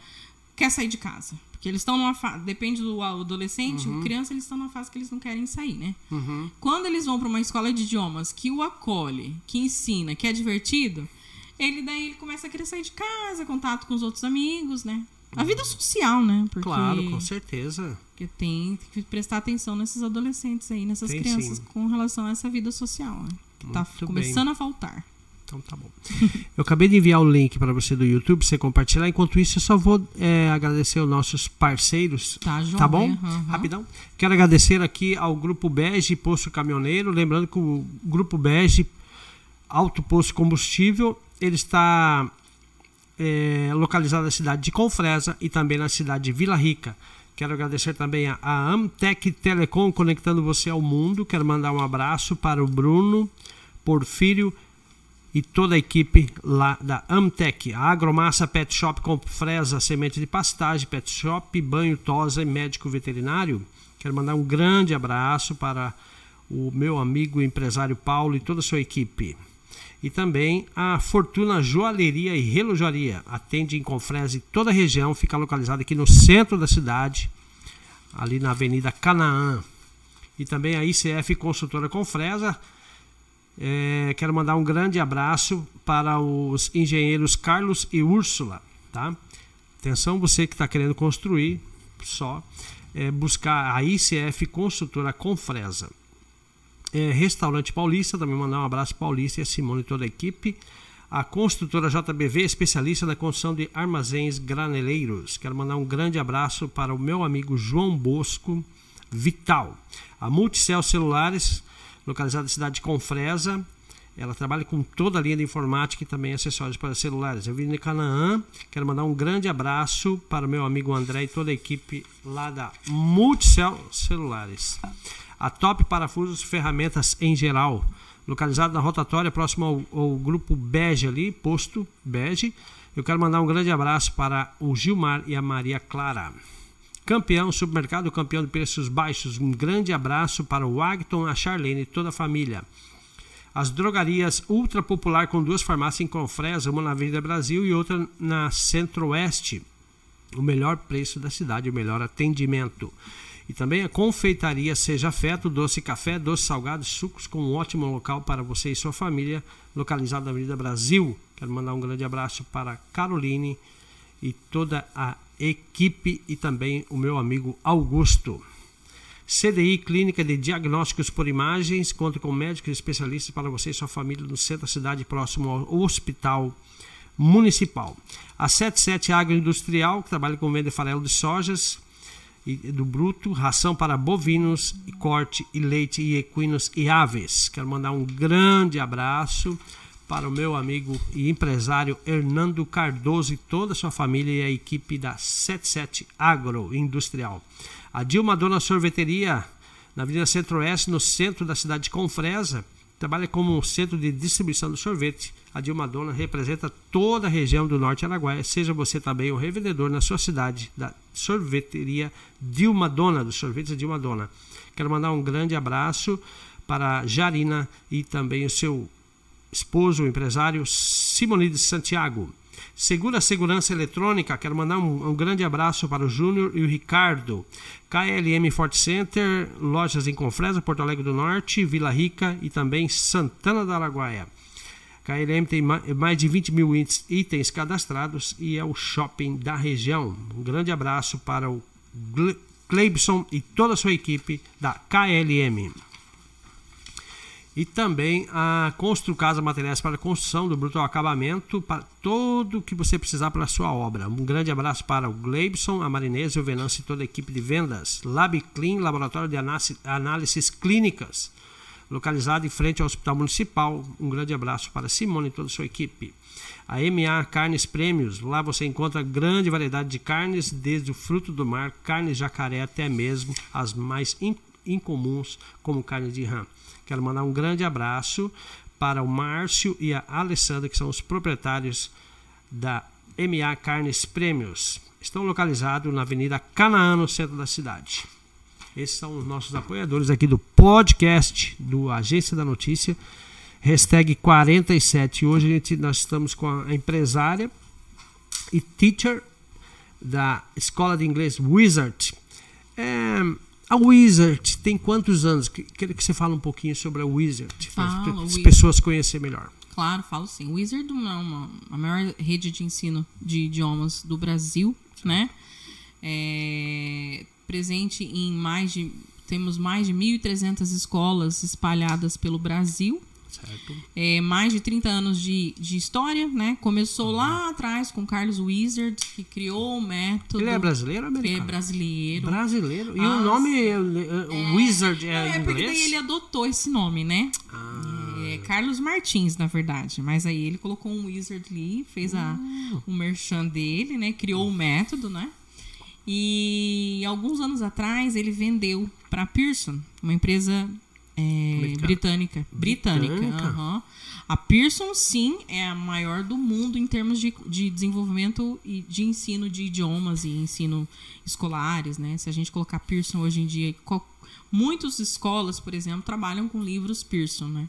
quer sair de casa. Porque eles estão numa fase. Depende do adolescente, uhum. criança, eles estão numa fase que eles não querem sair, né? Uhum. Quando eles vão para uma escola de idiomas que o acolhe, que ensina, que é divertido, ele daí ele começa a querer sair de casa, contato com os outros amigos, né? A vida social, né? Porque, claro, com certeza. Porque tem que prestar atenção nesses adolescentes aí, nessas tem, crianças sim. com relação a essa vida social, né? Que tá Muito tá começando bem. a faltar. Então tá bom. [laughs] Eu acabei de enviar o link para você do YouTube, você compartilhar. Enquanto isso, eu só vou é, agradecer aos nossos parceiros. Tá, tá bom? Uhum. Rapidão. Quero agradecer aqui ao Grupo Bege Posto Caminhoneiro. Lembrando que o Grupo Bege Alto Posto Combustível, ele está é, localizado na cidade de Confresa e também na cidade de Vila Rica. Quero agradecer também a, a Amtec Telecom conectando você ao mundo. Quero mandar um abraço para o Bruno Porfírio e toda a equipe lá da Amtec. A Agromassa Pet Shop com fresa, semente de pastagem, pet shop, banho, tosa e médico veterinário. Quero mandar um grande abraço para o meu amigo empresário Paulo e toda a sua equipe. E também a Fortuna Joalheria e Relojaria. Atende em Confresa e toda a região, fica localizada aqui no centro da cidade, ali na Avenida Canaã. E também a ICF Consultora Confresa é, quero mandar um grande abraço para os engenheiros Carlos e Úrsula, tá? Atenção, você que está querendo construir, só é, buscar a ICF Construtora Confresa. É, Restaurante Paulista, também mandar um abraço Paulista e a Simone e toda a equipe. A construtora JBV, especialista na construção de armazéns graneleiros. Quero mandar um grande abraço para o meu amigo João Bosco Vital. A Multicel Celulares, localizada na cidade de Confresa. Ela trabalha com toda a linha de informática e também acessórios para celulares. Eu vim de Canaã. Quero mandar um grande abraço para o meu amigo André e toda a equipe lá da Multicel Celulares. A Top Parafusos Ferramentas em geral, localizada na rotatória próximo ao, ao grupo Bege ali, posto Bege. Eu quero mandar um grande abraço para o Gilmar e a Maria Clara. Campeão Supermercado, campeão de preços baixos. Um grande abraço para o Agton, a Charlene e toda a família. As drogarias Ultra Popular com duas farmácias em Confresa, uma na Avenida Brasil e outra na Centro-Oeste. O melhor preço da cidade, o melhor atendimento. E também a confeitaria Seja Feto, doce café, doce salgado, sucos com um ótimo local para você e sua família, localizado na Avenida Brasil. Quero mandar um grande abraço para Caroline e toda a equipe e também o meu amigo Augusto. CDI Clínica de Diagnósticos por Imagens, conta com médicos especialistas para você e sua família no centro da cidade, próximo ao Hospital Municipal. A 77 Agroindustrial, que trabalha com venda de farelo de sojas e do bruto, ração para bovinos, e corte e leite e equinos e aves. Quero mandar um grande abraço para o meu amigo e empresário Hernando Cardoso e toda a sua família e a equipe da 77 Agroindustrial. A Dilma Dona Sorveteria, na Avenida Centro-Oeste, no centro da cidade de Confresa, trabalha como centro de distribuição do sorvete. A Dilma Dona representa toda a região do Norte Araguaia, seja você também um revendedor na sua cidade da sorveteria Dilma Dona, dos sorvetes Dilma Dona. Quero mandar um grande abraço para Jarina e também o seu esposo, empresário Simonides Santiago. Segura Segurança Eletrônica, quero mandar um, um, grande abraço para o Júnior e o Ricardo. KLM Fort Center, lojas em Confresa, Porto Alegre do Norte, Vila Rica e também Santana da Araguaia. KLM tem mais de 20 mil itens cadastrados e é o shopping da região. Um grande abraço para o Cleibson e toda a sua equipe da KLM. E também a Constru Casa Materiais para construção do bruto acabamento, para todo o que você precisar para a sua obra. Um grande abraço para o Gleibson, a Marinese, o Venâncio e toda a equipe de vendas. Lab Clean, Laboratório de Análises Clínicas, localizado em frente ao Hospital Municipal. Um grande abraço para Simone e toda a sua equipe. A MA Carnes Prêmios, lá você encontra grande variedade de carnes, desde o fruto do mar, carne jacaré até mesmo as mais incomuns, como carne de rã. Quero mandar um grande abraço para o Márcio e a Alessandra, que são os proprietários da MA Carnes Prêmios. Estão localizados na Avenida Canaã, no centro da cidade. Esses são os nossos apoiadores aqui do podcast do Agência da Notícia, hashtag 47. Hoje a gente, nós estamos com a empresária e teacher da Escola de Inglês Wizard. É, a Wizard tem quantos anos? Queria que você fale um pouquinho sobre a Wizard, para as pessoas conhecerem melhor. Claro, falo sim. Wizard é uma, a maior rede de ensino de idiomas do Brasil, né? É presente em mais de temos mais de 1.300 escolas espalhadas pelo Brasil, Certo. É, mais de 30 anos de, de história, né? Começou uhum. lá atrás com Carlos Wizard, que criou o método. Ele é brasileiro ou americano? É brasileiro. Brasileiro? E As, o nome é, é, Wizard é, é inglês? É, porque daí ele adotou esse nome, né? Ah. É Carlos Martins, na verdade. Mas aí ele colocou um Wizard ali, fez a, uh. o merchan dele, né? Criou o método, né? E alguns anos atrás ele vendeu para Pearson, uma empresa é, britânica. Britânica. britânica. Uhum. A Pearson, sim, é a maior do mundo em termos de, de desenvolvimento e de ensino de idiomas e ensino escolares, né? Se a gente colocar Pearson hoje em dia, muitas escolas, por exemplo, trabalham com livros Pearson, né?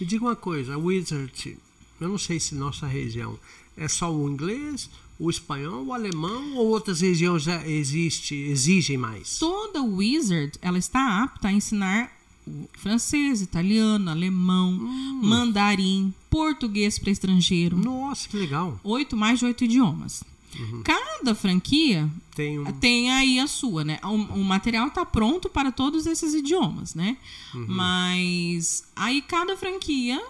Me diga uma coisa, a Wizard, eu não sei se nossa região é só o inglês, o espanhol, o alemão ou outras regiões já existe, exigem mais? Toda Wizard, ela está apta a ensinar francês, italiano, alemão, hum. mandarim, português para estrangeiro. Nossa, que legal. Oito, mais de oito idiomas. Uhum. Cada franquia tem, um... tem aí a sua, né? O, o material está pronto para todos esses idiomas, né? Uhum. Mas aí cada franquia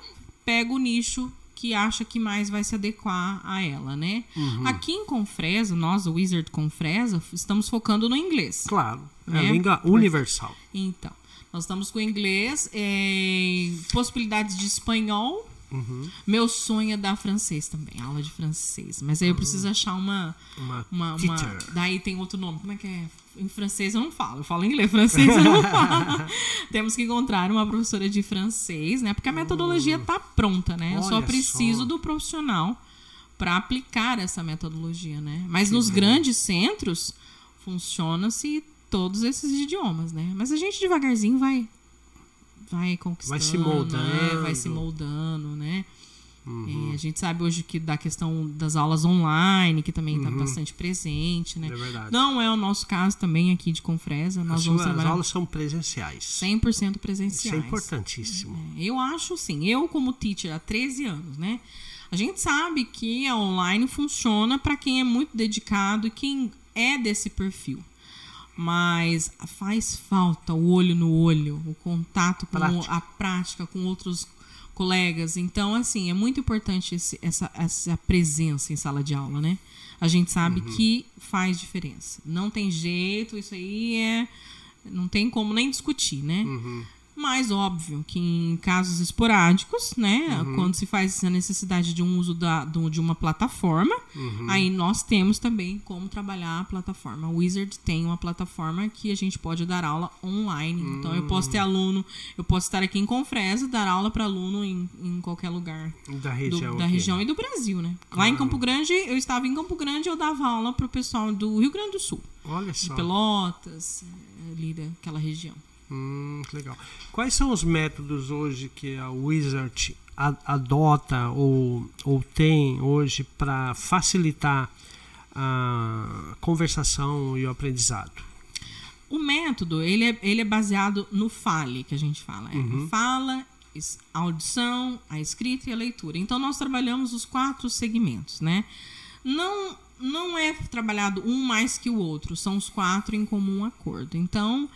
pega o nicho que acha que mais vai se adequar a ela, né? Uhum. Aqui em Confresa, nós, o Wizard Confresa, estamos focando no inglês. Claro, é né? a língua universal. Então, nós estamos com inglês, é, possibilidades de espanhol. Uhum. Meu sonho é dar francês também, aula de francês. Mas aí eu preciso uhum. achar uma. Uma, uma, uma, Daí tem outro nome. Como é que é? Em francês eu não falo. Eu falo inglês, francês eu não falo. [laughs] Temos que encontrar uma professora de francês, né? Porque a metodologia está uhum. pronta, né? eu só preciso só. do profissional para aplicar essa metodologia, né? Mas que nos grandes centros funciona-se todos esses idiomas, né? Mas a gente devagarzinho vai vai conquistando, vai se moldando, né? vai se moldando, né? Uhum. É, a gente sabe hoje que da questão das aulas online, que também está uhum. bastante presente, né? É verdade. Não é o nosso caso também aqui de Confresa. Nós As vamos trabalhar... As aulas são presenciais. 100% presenciais. Isso é importantíssimo. É, eu acho sim. Eu, como teacher há 13 anos, né? A gente sabe que a online funciona para quem é muito dedicado e quem é desse perfil mas faz falta o olho no olho, o contato com prática. a prática com outros colegas. Então, assim, é muito importante esse, essa, essa presença em sala de aula, né? A gente sabe uhum. que faz diferença. Não tem jeito, isso aí é. Não tem como nem discutir, né? Uhum. Mas óbvio que em casos esporádicos, né, uhum. quando se faz essa necessidade de um uso da, de uma plataforma, uhum. aí nós temos também como trabalhar a plataforma. O Wizard tem uma plataforma que a gente pode dar aula online. Uhum. Então eu posso ter hum. aluno, eu posso estar aqui em Confresa, dar aula para aluno em, em qualquer lugar da região, do, da região e do Brasil, né? Claro. Lá em Campo Grande, eu estava em Campo Grande, eu dava aula para o pessoal do Rio Grande do Sul. Olha só. De Pelotas, ali daquela região. Hum, que legal. Quais são os métodos hoje que a Wizard adota ou, ou tem hoje para facilitar a conversação e o aprendizado? O método, ele é, ele é baseado no FALE, que a gente fala. É uhum. Fala, a audição, a escrita e a leitura. Então, nós trabalhamos os quatro segmentos, né? Não, não é trabalhado um mais que o outro, são os quatro em comum acordo. Então,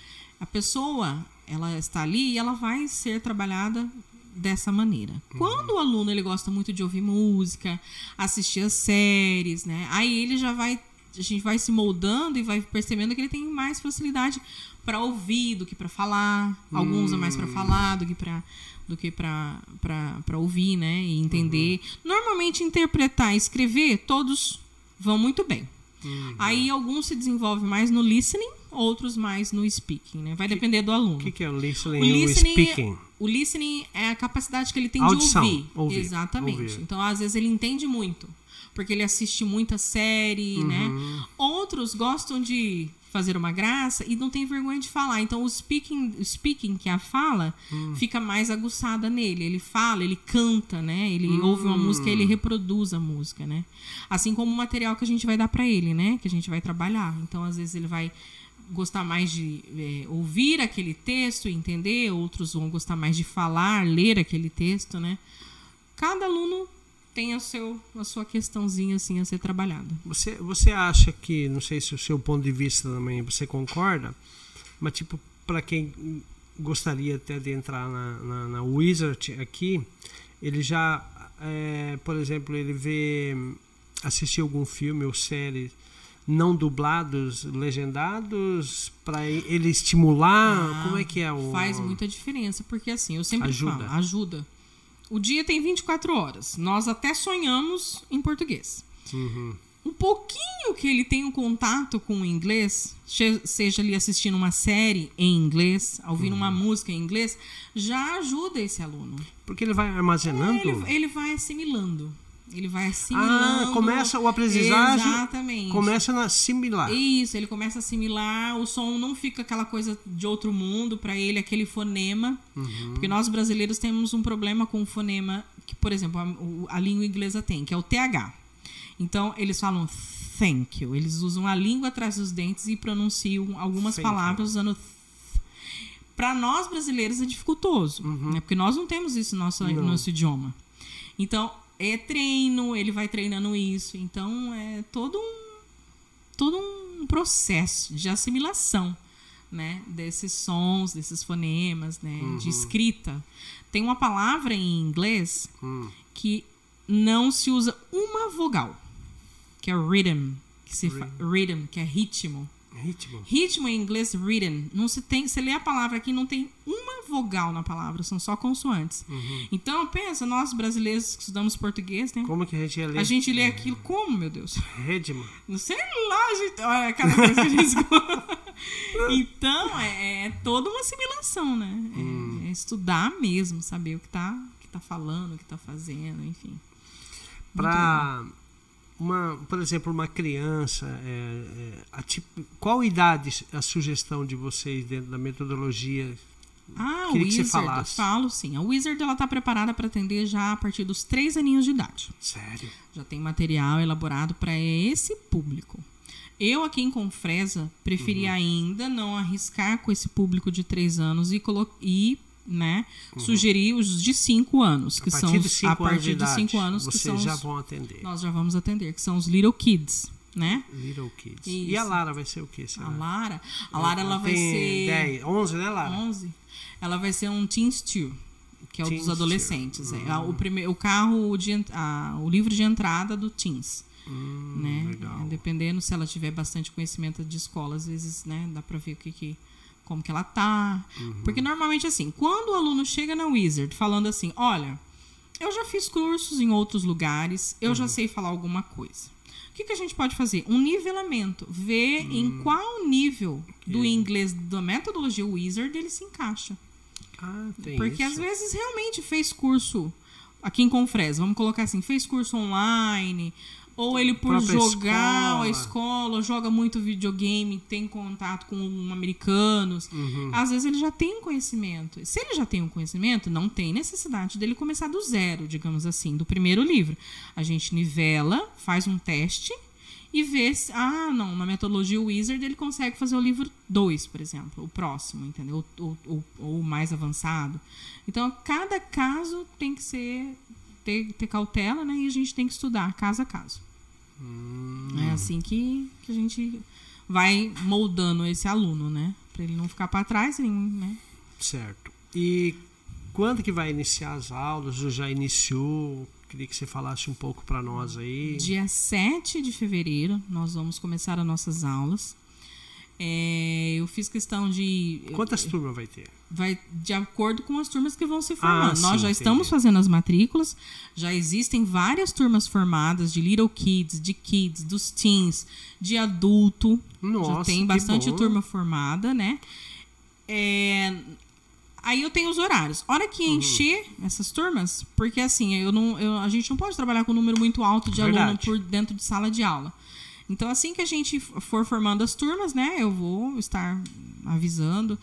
a pessoa ela está ali e ela vai ser trabalhada dessa maneira. Uhum. Quando o aluno ele gosta muito de ouvir música, assistir as séries, né? Aí ele já vai a gente vai se moldando e vai percebendo que ele tem mais facilidade para ouvir do que para falar. Alguns é mais para falar do que para do que para ouvir, né, e entender. Uhum. Normalmente interpretar e escrever todos vão muito bem. Uhum. Aí alguns se desenvolvem mais no listening outros mais no speaking, né? Vai depender do aluno. O que, que, é o listening, o listening e o speaking? O listening é a capacidade que ele tem Audição, de ouvir. ouvir Exatamente. Ouvir. Então, às vezes, ele entende muito. Porque ele assiste muita série, né? uhum. né? Outros gostam de fazer uma graça e não tem vergonha de falar. Então o speaking, o speaking que é a fala, hum. fica mais aguçada nele. Ele fala, ele canta, né? Ele hum. ouve uma música, ele reproduz a música, né? Assim como o material que a gente vai dar para ele, né? Que a gente vai trabalhar. Então às vezes ele vai gostar mais de é, ouvir aquele texto, entender, outros vão gostar mais de falar, ler aquele texto, né? Cada aluno tem a, seu, a sua questãozinha assim a ser trabalhada. Você, você acha que, não sei se o seu ponto de vista também você concorda, mas tipo, para quem gostaria até de entrar na, na, na Wizard aqui, ele já, é, por exemplo, ele vê, assistir algum filme ou série não dublados, legendados, para ele estimular? Ah, como é que é o. Faz muita diferença, porque assim, eu sempre ajuda. falo, ajuda. O dia tem 24 horas. Nós até sonhamos em português. Uhum. um pouquinho que ele tenha um contato com o inglês, seja ali assistindo uma série em inglês, ouvindo uhum. uma música em inglês, já ajuda esse aluno. Porque ele vai armazenando? É, ele, ele vai assimilando. Ele vai assimilando. Ah, começa o aprendizagem. Exatamente. Começa a assimilar. Isso, ele começa a assimilar. O som não fica aquela coisa de outro mundo para ele, aquele fonema. Uhum. Porque nós brasileiros temos um problema com o fonema que, por exemplo, a, a língua inglesa tem, que é o TH. Então, eles falam thank you. Eles usam a língua atrás dos dentes e pronunciam algumas thank palavras usando para nós brasileiros é dificultoso, uhum. né? porque nós não temos isso no nosso, no nosso idioma. Então, é treino, ele vai treinando isso. Então, é todo um, todo um processo de assimilação né? desses sons, desses fonemas, né? Uhum. de escrita. Tem uma palavra em inglês uhum. que não se usa uma vogal que é rhythm, que se rhythm. rhythm, que é ritmo. Ritmo. Ritmo em inglês, rhythm. Não se tem, você lê a palavra aqui, não tem uma vogal na palavra, são só consoantes. Uhum. Então, pensa, nós brasileiros que estudamos português, né? Como que a gente ia ler? A gente lê aquilo como, meu Deus? Ritmo. Não sei lá, a gente. Olha, cada coisa que a gente [laughs] Então, é, é, toda uma assimilação, né? É, hum. É, estudar mesmo, saber o que tá, que tá falando, o que tá fazendo, enfim. Pra uma, por exemplo, uma criança, é, é, tipo, qual idade a sugestão de vocês dentro da metodologia? Ah, Queria o Wizard, que você falasse. falo sim. A Wizard ela está preparada para atender já a partir dos três aninhos de idade. Sério? Já tem material elaborado para esse público. Eu aqui em Confresa preferi uhum. ainda não arriscar com esse público de três anos e, e né, uhum. sugerir os de 5 anos, que são os, a partir de 5 anos que são já os, vão atender. Nós já vamos atender, que são os little kids, né? Little kids. Isso. E a Lara vai ser o quê? A Lara, a Lara ela, ela vai ser 10, 11, né, Lara? 11. Ela vai ser um teen stew, que é o dos adolescentes, é. é. o primeiro o carro de a, o livro de entrada do teens. Hum, né? Legal. Dependendo se ela tiver bastante conhecimento de escola, às vezes, né, dá para ver o que que como que ela tá. Uhum. Porque normalmente assim, quando o aluno chega na Wizard falando assim, olha, eu já fiz cursos em outros lugares, eu uhum. já sei falar alguma coisa. O que, que a gente pode fazer? Um nivelamento. Ver uhum. em qual nível do inglês da metodologia Wizard ele se encaixa. Ah, tem Porque isso. às vezes realmente fez curso aqui em Confresa, vamos colocar assim, fez curso online, ou ele, por jogar escola. a escola, joga muito videogame, tem contato com americanos. Uhum. Às vezes ele já tem um conhecimento. Se ele já tem um conhecimento, não tem necessidade dele começar do zero, digamos assim, do primeiro livro. A gente nivela, faz um teste e vê se. Ah, não, na metodologia Wizard ele consegue fazer o livro 2, por exemplo, o próximo, entendeu? Ou o mais avançado. Então, cada caso tem que ser ter, ter cautela, né? E a gente tem que estudar caso a caso. Hum. É assim que, que a gente vai moldando esse aluno, né? Para ele não ficar para trás, né? Certo. E quando que vai iniciar as aulas? Ou já iniciou? Queria que você falasse um pouco para nós aí. Dia 7 de fevereiro, nós vamos começar as nossas aulas. É, eu fiz questão de. Quantas turmas vai ter? Vai de acordo com as turmas que vão se formando. Ah, sim, Nós já entendi. estamos fazendo as matrículas, já existem várias turmas formadas de little kids, de kids, dos teens, de adulto. Nossa, já tem bastante turma formada, né? É, aí eu tenho os horários. Hora que uhum. encher essas turmas, porque assim, eu não, eu, a gente não pode trabalhar com um número muito alto de Verdade. aluno por dentro de sala de aula. Então, assim que a gente for formando as turmas, né, eu vou estar avisando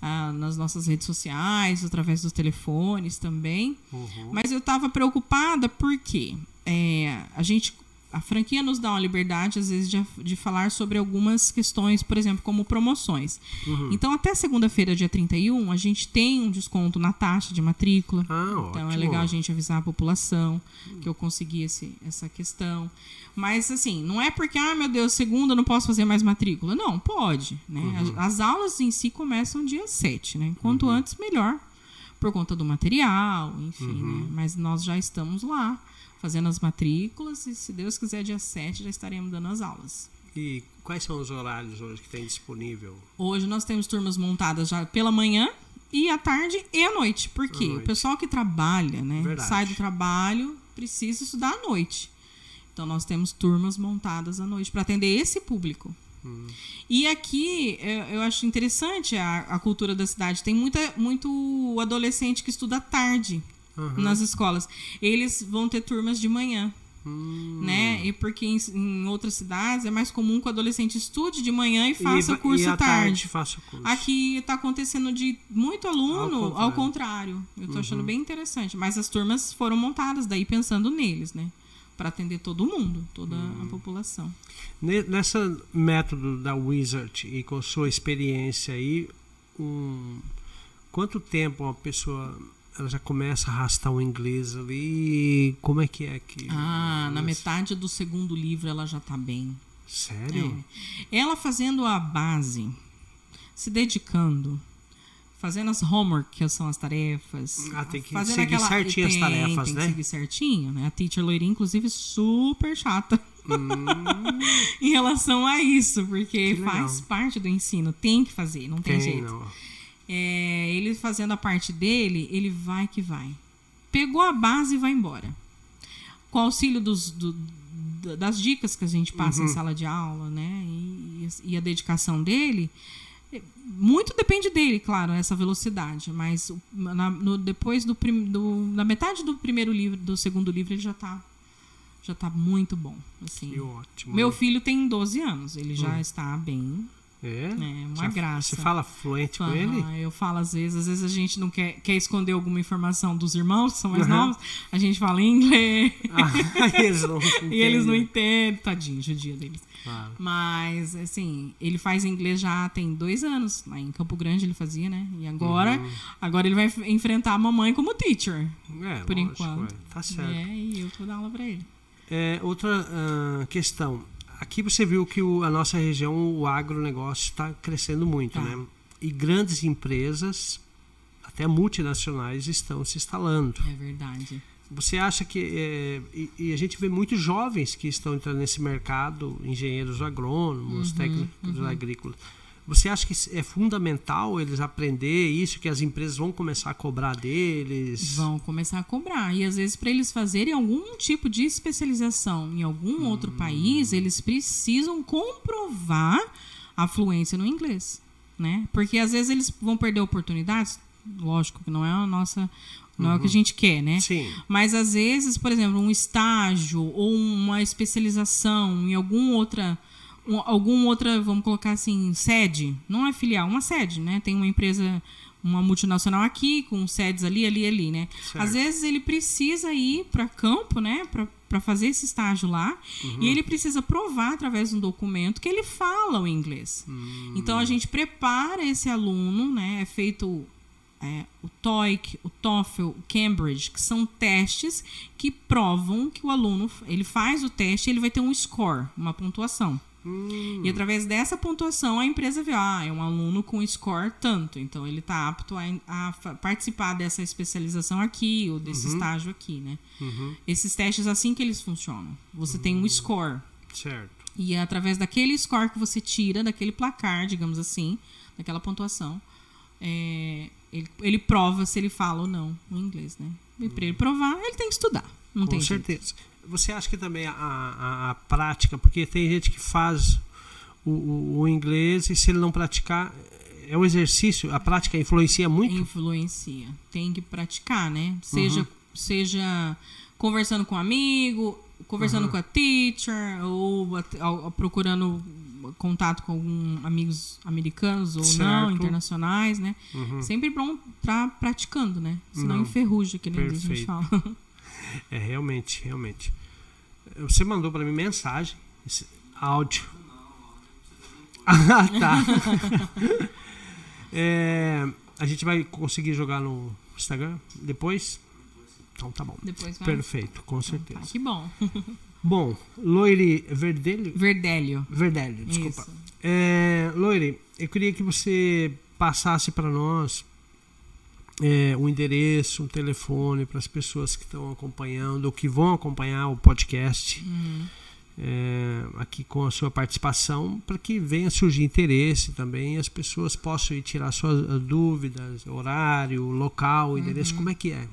ah, nas nossas redes sociais, através dos telefones também. Uhum. Mas eu estava preocupada porque é, a gente a franquia nos dá uma liberdade, às vezes, de, de falar sobre algumas questões, por exemplo, como promoções. Uhum. Então, até segunda-feira, dia 31, a gente tem um desconto na taxa de matrícula. Ah, então, ótimo. é legal a gente avisar a população que eu consegui esse, essa questão. Mas, assim, não é porque, ah, meu Deus, segunda eu não posso fazer mais matrícula. Não, pode. Né? Uhum. As, as, aulas em si começam dia 7, né? Quanto Uhum. antes, melhor. Por conta do material, enfim, Uhum. né? Mas nós já estamos lá fazendo as matrículas e, se Deus quiser, dia 7 já estaremos dando as aulas. E quais são os horários hoje que tem disponível? Hoje nós temos turmas montadas já pela manhã e à tarde e à noite. Porque À noite. o pessoal que trabalha, né? Verdade. Sai do trabalho, precisa estudar à noite. Então nós temos turmas montadas à noite para atender esse público. Hum. E aqui eu, eu, acho interessante a, a cultura da cidade. Tem muita, muito adolescente que estuda tarde uhum. nas escolas. Eles vão ter turmas de manhã. Hum. Né? E porque em, em, outras cidades é mais comum que o adolescente estude de manhã e faça e, o curso e tarde. tarde faça curso. Aqui está acontecendo de muito aluno ao contrário. Ao contrário. Eu estou uhum. achando bem interessante. Mas as turmas foram montadas daí pensando neles, né? Para atender todo mundo, toda hum. a população. Nessa método da Wizard e com sua experiência aí, um, quanto tempo uma pessoa ela já começa a arrastar o inglês ali. Como é que é que. Ah, na metade do segundo livro ela já tá bem. Sério? É. Ela fazendo a base, se dedicando, fazendo as homework, que são as tarefas. Ah, tem que fazendo seguir aquela... certinho tem, as tarefas, tem né? Tem que seguir certinho, né? A teacher loirinha, inclusive, super chata. Hum. [laughs] em relação a isso, porque faz parte do ensino, tem que fazer, não tem, tem jeito. Não é, ele fazendo a parte dele, ele vai que vai. Pegou a base e vai embora. Com o auxílio dos, do, das dicas que a gente passa uhum. em sala de aula, né? E, e, a dedicação dele, muito depende dele, claro, essa velocidade. Mas na, no, depois do, prim, do, na metade do primeiro livro, do segundo livro, ele já está já tá muito bom. Assim. Que ótimo. Meu filho tem 12 anos, ele já hum. está bem é? é uma graça. Você fala fluente com ele? Eu falo às vezes, às vezes a gente não quer, quer esconder alguma informação dos irmãos que são mais uhum. novos, a gente fala em inglês. [laughs] Ah, eles não [laughs] e eles não entendem, tadinho, judia deles. Claro. Mas, assim, ele faz inglês já tem dois anos. Lá em Campo Grande ele fazia, né? E agora, uhum. agora ele vai enfrentar a mamãe como teacher. É, por lógico, enquanto. É. Tá certo. É, e eu tô dando aula pra ele. É, outra uh, questão aqui você viu que o, a nossa região, o agronegócio está crescendo muito, tá. né? E grandes empresas, até multinacionais, estão se instalando. É verdade. Você acha que. É, e, e, a gente vê muitos jovens que estão entrando nesse mercado, engenheiros agrônomos, uhum, técnicos uhum. agrícolas. Você acha que é fundamental eles aprender isso, que as empresas vão começar a cobrar deles? Vão começar a cobrar. E às vezes, para eles fazerem algum tipo de especialização em algum hum. outro país, eles precisam comprovar a fluência no inglês. Né? Porque às vezes eles vão perder oportunidades. Lógico que não é a nossa. Não uhum. é o que a uhum. gente quer, né? Sim. Mas às vezes, por exemplo, um estágio ou uma especialização em alguma outra um, alguma outra, vamos colocar assim, sede, não é filial, uma sede, né? Tem uma empresa, uma multinacional aqui, com sedes ali, ali, ali, né? Certo. Às vezes ele precisa ir para campo, né? Para fazer esse estágio lá, uhum. e ele precisa provar através de um documento que ele fala o inglês. Uhum. Então a gente prepara esse aluno, né? É feito é, o TOEIC, o TOEFL, o Cambridge, que são testes que provam que o aluno ele faz o teste, ele vai ter um score, uma pontuação. Hum. E através dessa pontuação a empresa vê, ah, é um aluno com score tanto, então ele está apto a, a, participar dessa especialização aqui ou desse uhum. estágio aqui, né? Uhum. Esses testes assim que eles funcionam. Você uhum. tem um hum. score. Certo. E é através daquele score que você tira, daquele placar, digamos assim, daquela pontuação, é, ele, ele, prova se ele fala ou não o inglês, né? E para ele provar, ele tem que estudar. Não Com tem certeza. Jeito. Você acha que também a, a, a prática, porque tem gente que faz o, o, o, inglês e se ele não praticar, é um exercício, a prática influencia muito? Influencia. Tem que praticar, né? Seja, uhum. seja conversando com um amigo, conversando uhum. com a teacher, ou procurando contato com alguns amigos americanos ou certo. não, internacionais, né? Uhum. Sempre bom pra praticando, né? Senão não. enferruja, que nem a gente fala. [laughs] É, realmente, realmente. Você mandou para mim mensagem, áudio. [laughs] Ah, tá. é, a gente vai conseguir jogar no Instagram depois? Então tá bom. Depois vai. Perfeito, com então, certeza. Tá, que bom. [laughs] bom, Loire Verdelho? Verdélio. Verdélio, desculpa. É, Loire, eu queria que você passasse para nós é, um endereço, um telefone para as pessoas que estão acompanhando ou que vão acompanhar o podcast. Uhum. é, aqui com a sua participação para que venha surgir interesse também e as pessoas possam ir tirar suas ah, dúvidas, horário, local, endereço, uhum. como é que é?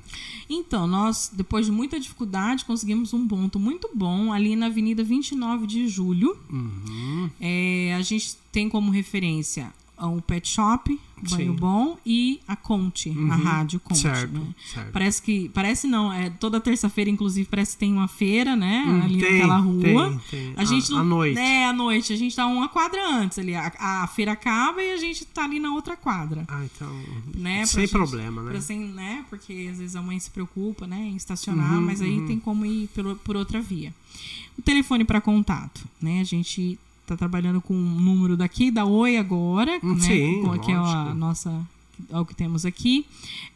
Então, nós, depois de muita dificuldade, conseguimos um ponto muito bom ali na Avenida 29 de Julho. Uhum. É, a gente tem como referência o Pet Shop, Banho Sim. Bom e a Conte, uhum. a rádio Conte. Certo, né? certo, Parece que. Parece não, é toda terça-feira, inclusive, parece que tem uma feira, né? Hum, ali tem, naquela rua. Tem, tem. A gente à noite. É, à noite. A gente tá uma quadra antes ali. A, a, feira acaba e a gente tá ali na outra quadra. Ah, então. Né? Sem gente, problema, né? Sem, né? Porque às vezes a mãe se preocupa, né? Em estacionar, uhum, mas aí uhum. tem como ir por, por outra via. O telefone para contato, né? A gente tá trabalhando com um número daqui, da Oi agora, hum, né? Sim, com, que é a nossa, é o que temos aqui.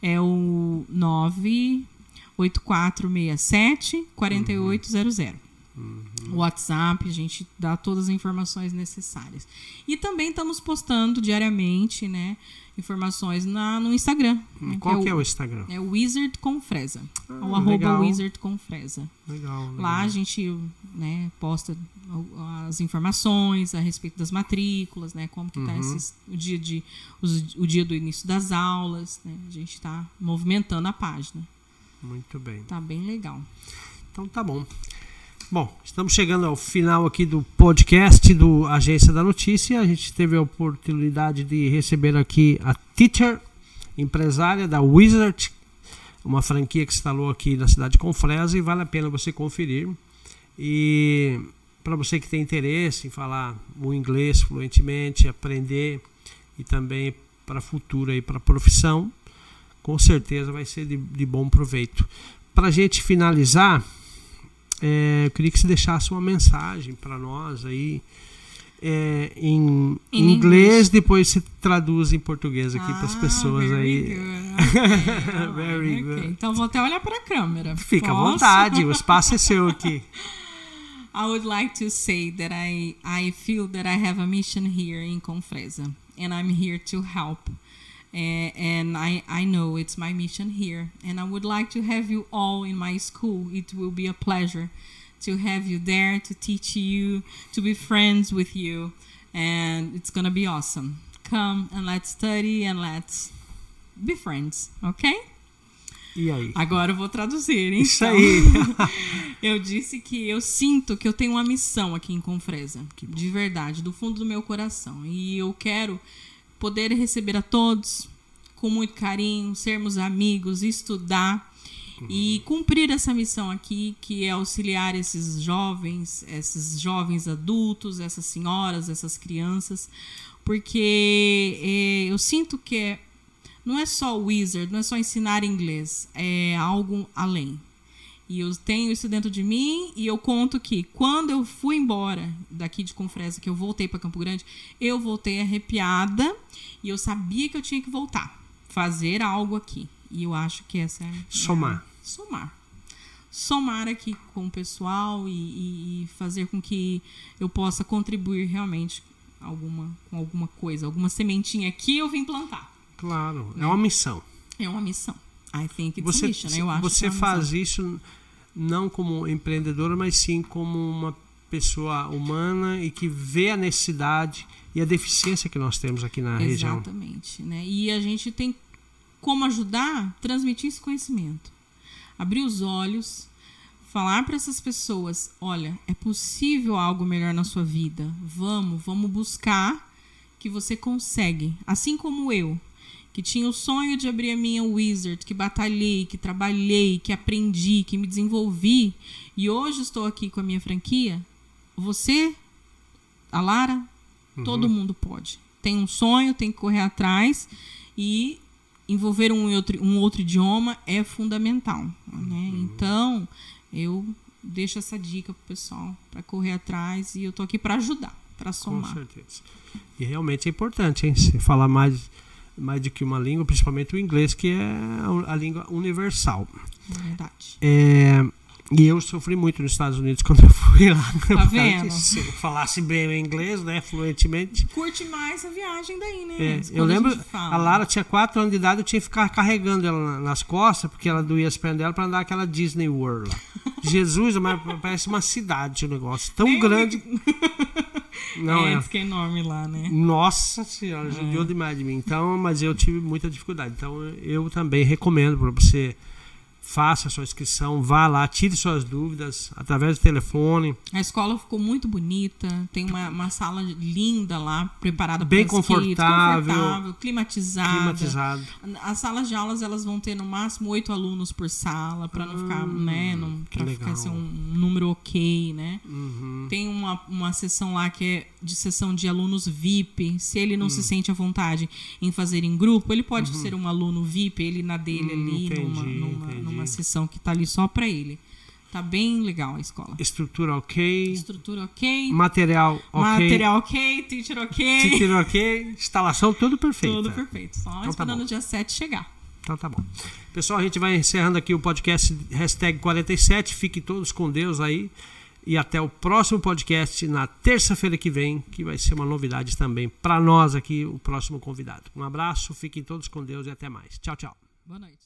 É o 98467 4800. Uhum. O WhatsApp, a gente dá todas as informações necessárias. E também estamos postando diariamente, né? informações na, no Instagram. Né, Qual que é, o, é, o, Instagram? É o Wizard com Fresa. Ah, o arroba Wizard com Fresa. Legal, legal. Lá a gente né, posta as informações a respeito das matrículas, né? Como que tá uhum. o dia de os, o dia do início das aulas, né? A gente está movimentando a página. Muito bem. Tá bem legal. Então tá bom. Bom, estamos chegando ao final aqui do podcast do Agência da Notícia. A gente teve a oportunidade de receber aqui a Teacher, empresária da Wizard, uma franquia que se instalou aqui na cidade de Confresa e vale a pena você conferir. E para você que tem interesse em falar o inglês fluentemente, aprender e também para futuro e para profissão, com certeza vai ser de, de bom proveito. Para a gente finalizar, é, eu queria que você deixasse uma mensagem para nós aí. É, em, em inglês, depois se traduz em português aqui ah, para as pessoas aí. [laughs] Okay. very good. Okay. Então vou até olhar para a câmera. Fica Posso? à vontade, o espaço é seu aqui. [laughs] I would like to say that I I feel that I have a mission here in Confresa and I'm here to help. And I, I know it's my mission here. And I would like to have you all in my school. It will be a pleasure to have you there, to teach you, to be friends with you. And it's going to be awesome. Come and let's study and let's be friends, ok? E aí? Agora eu vou traduzir, hein? Isso então, aí. [laughs] eu disse que eu sinto que eu tenho uma missão aqui em Confresa. De verdade, do fundo do meu coração. E eu quero poder receber a todos com muito carinho, sermos amigos, estudar uhum. e cumprir essa missão aqui, que é auxiliar esses jovens, esses jovens adultos, essas senhoras, essas crianças, porque é, eu sinto que é, não é só wizard, não é só ensinar inglês, é algo além. E eu tenho isso dentro de mim e eu conto que quando eu fui embora daqui de Confresa, que eu voltei para Campo Grande, eu voltei arrepiada e eu sabia que eu tinha que voltar, fazer algo aqui. E eu acho que essa é. Somar. É, somar. Somar aqui com o pessoal e, e, fazer com que eu possa contribuir realmente alguma, com alguma coisa, alguma sementinha aqui eu vim plantar. Claro, né? é uma missão. É uma missão. I think it's você, mission. Eu acho você faz isso não como empreendedora, mas sim como uma pessoa humana e que vê a necessidade e a deficiência que nós temos aqui na Exatamente, região. Exatamente. Né? E a gente tem como ajudar, transmitir esse conhecimento. Abrir os olhos, falar para essas pessoas: olha, é possível algo melhor na sua vida. Vamos, vamos buscar que você consegue. Assim como eu que tinha o sonho de abrir a minha Wizard, que batalhei, que trabalhei, que aprendi, que me desenvolvi, e hoje estou aqui com a minha franquia, você, a Lara, uhum. todo mundo pode. Tem um sonho, tem que correr atrás e envolver um outro, um outro idioma é fundamental. Né? Uhum. Então, eu deixo essa dica pro pessoal para correr atrás e eu tô aqui para ajudar, para somar. Com certeza. E realmente é importante, hein? Se falar mais mais do que uma língua, principalmente o inglês, que é a língua universal. Verdade. É, e eu sofri muito nos Estados Unidos [laughs] quando eu fui lá. Tá vendo? Se eu falasse bem o inglês, né, fluentemente. Curte mais a viagem daí, né? É, eu lembro, a, a, Lara tinha 4 anos de idade, eu tinha que ficar carregando ela nas costas, porque ela doía as pernas dela para andar aquela Disney World lá. [laughs] Jesus, mas parece uma cidade o negócio. Tão Nem grande. [laughs] Não é. que é enorme lá, né? Nossa senhora, judiou é. demais de mim. Então, mas eu tive muita dificuldade. Então, eu também recomendo para você faça a sua inscrição, vá lá, tire suas dúvidas através do telefone. A escola ficou muito bonita, tem uma, uma sala linda lá, preparada bem confortável, confortável, climatizada. climatizado. As salas de aulas elas vão ter no máximo oito alunos por sala para não ficar, hum, né, não para ficar ser um número ok, né? Uhum. Tem uma, uma sessão lá que é de sessão de alunos VIP. Se ele não hum. se sente à vontade em fazer em grupo, ele pode uhum. ser um aluno VIP, ele na dele hum, ali, entendi, numa, numa, numa uma sessão que tá ali só para ele. Tá bem legal a escola. Estrutura ok. Estrutura ok. Material ok. Material ok. Teacher ok. Teacher ok. Instalação tudo perfeito. Tudo perfeito. Só então, tá esperando tá o dia 7 chegar. Então tá bom. Pessoal, a gente vai encerrando aqui o podcast hashtag 47. Fiquem todos com Deus aí. E até o próximo podcast na terça-feira que vem, que vai ser uma novidade também para nós aqui, o próximo convidado. Um abraço, fiquem todos com Deus e até mais. Tchau, tchau. Boa noite.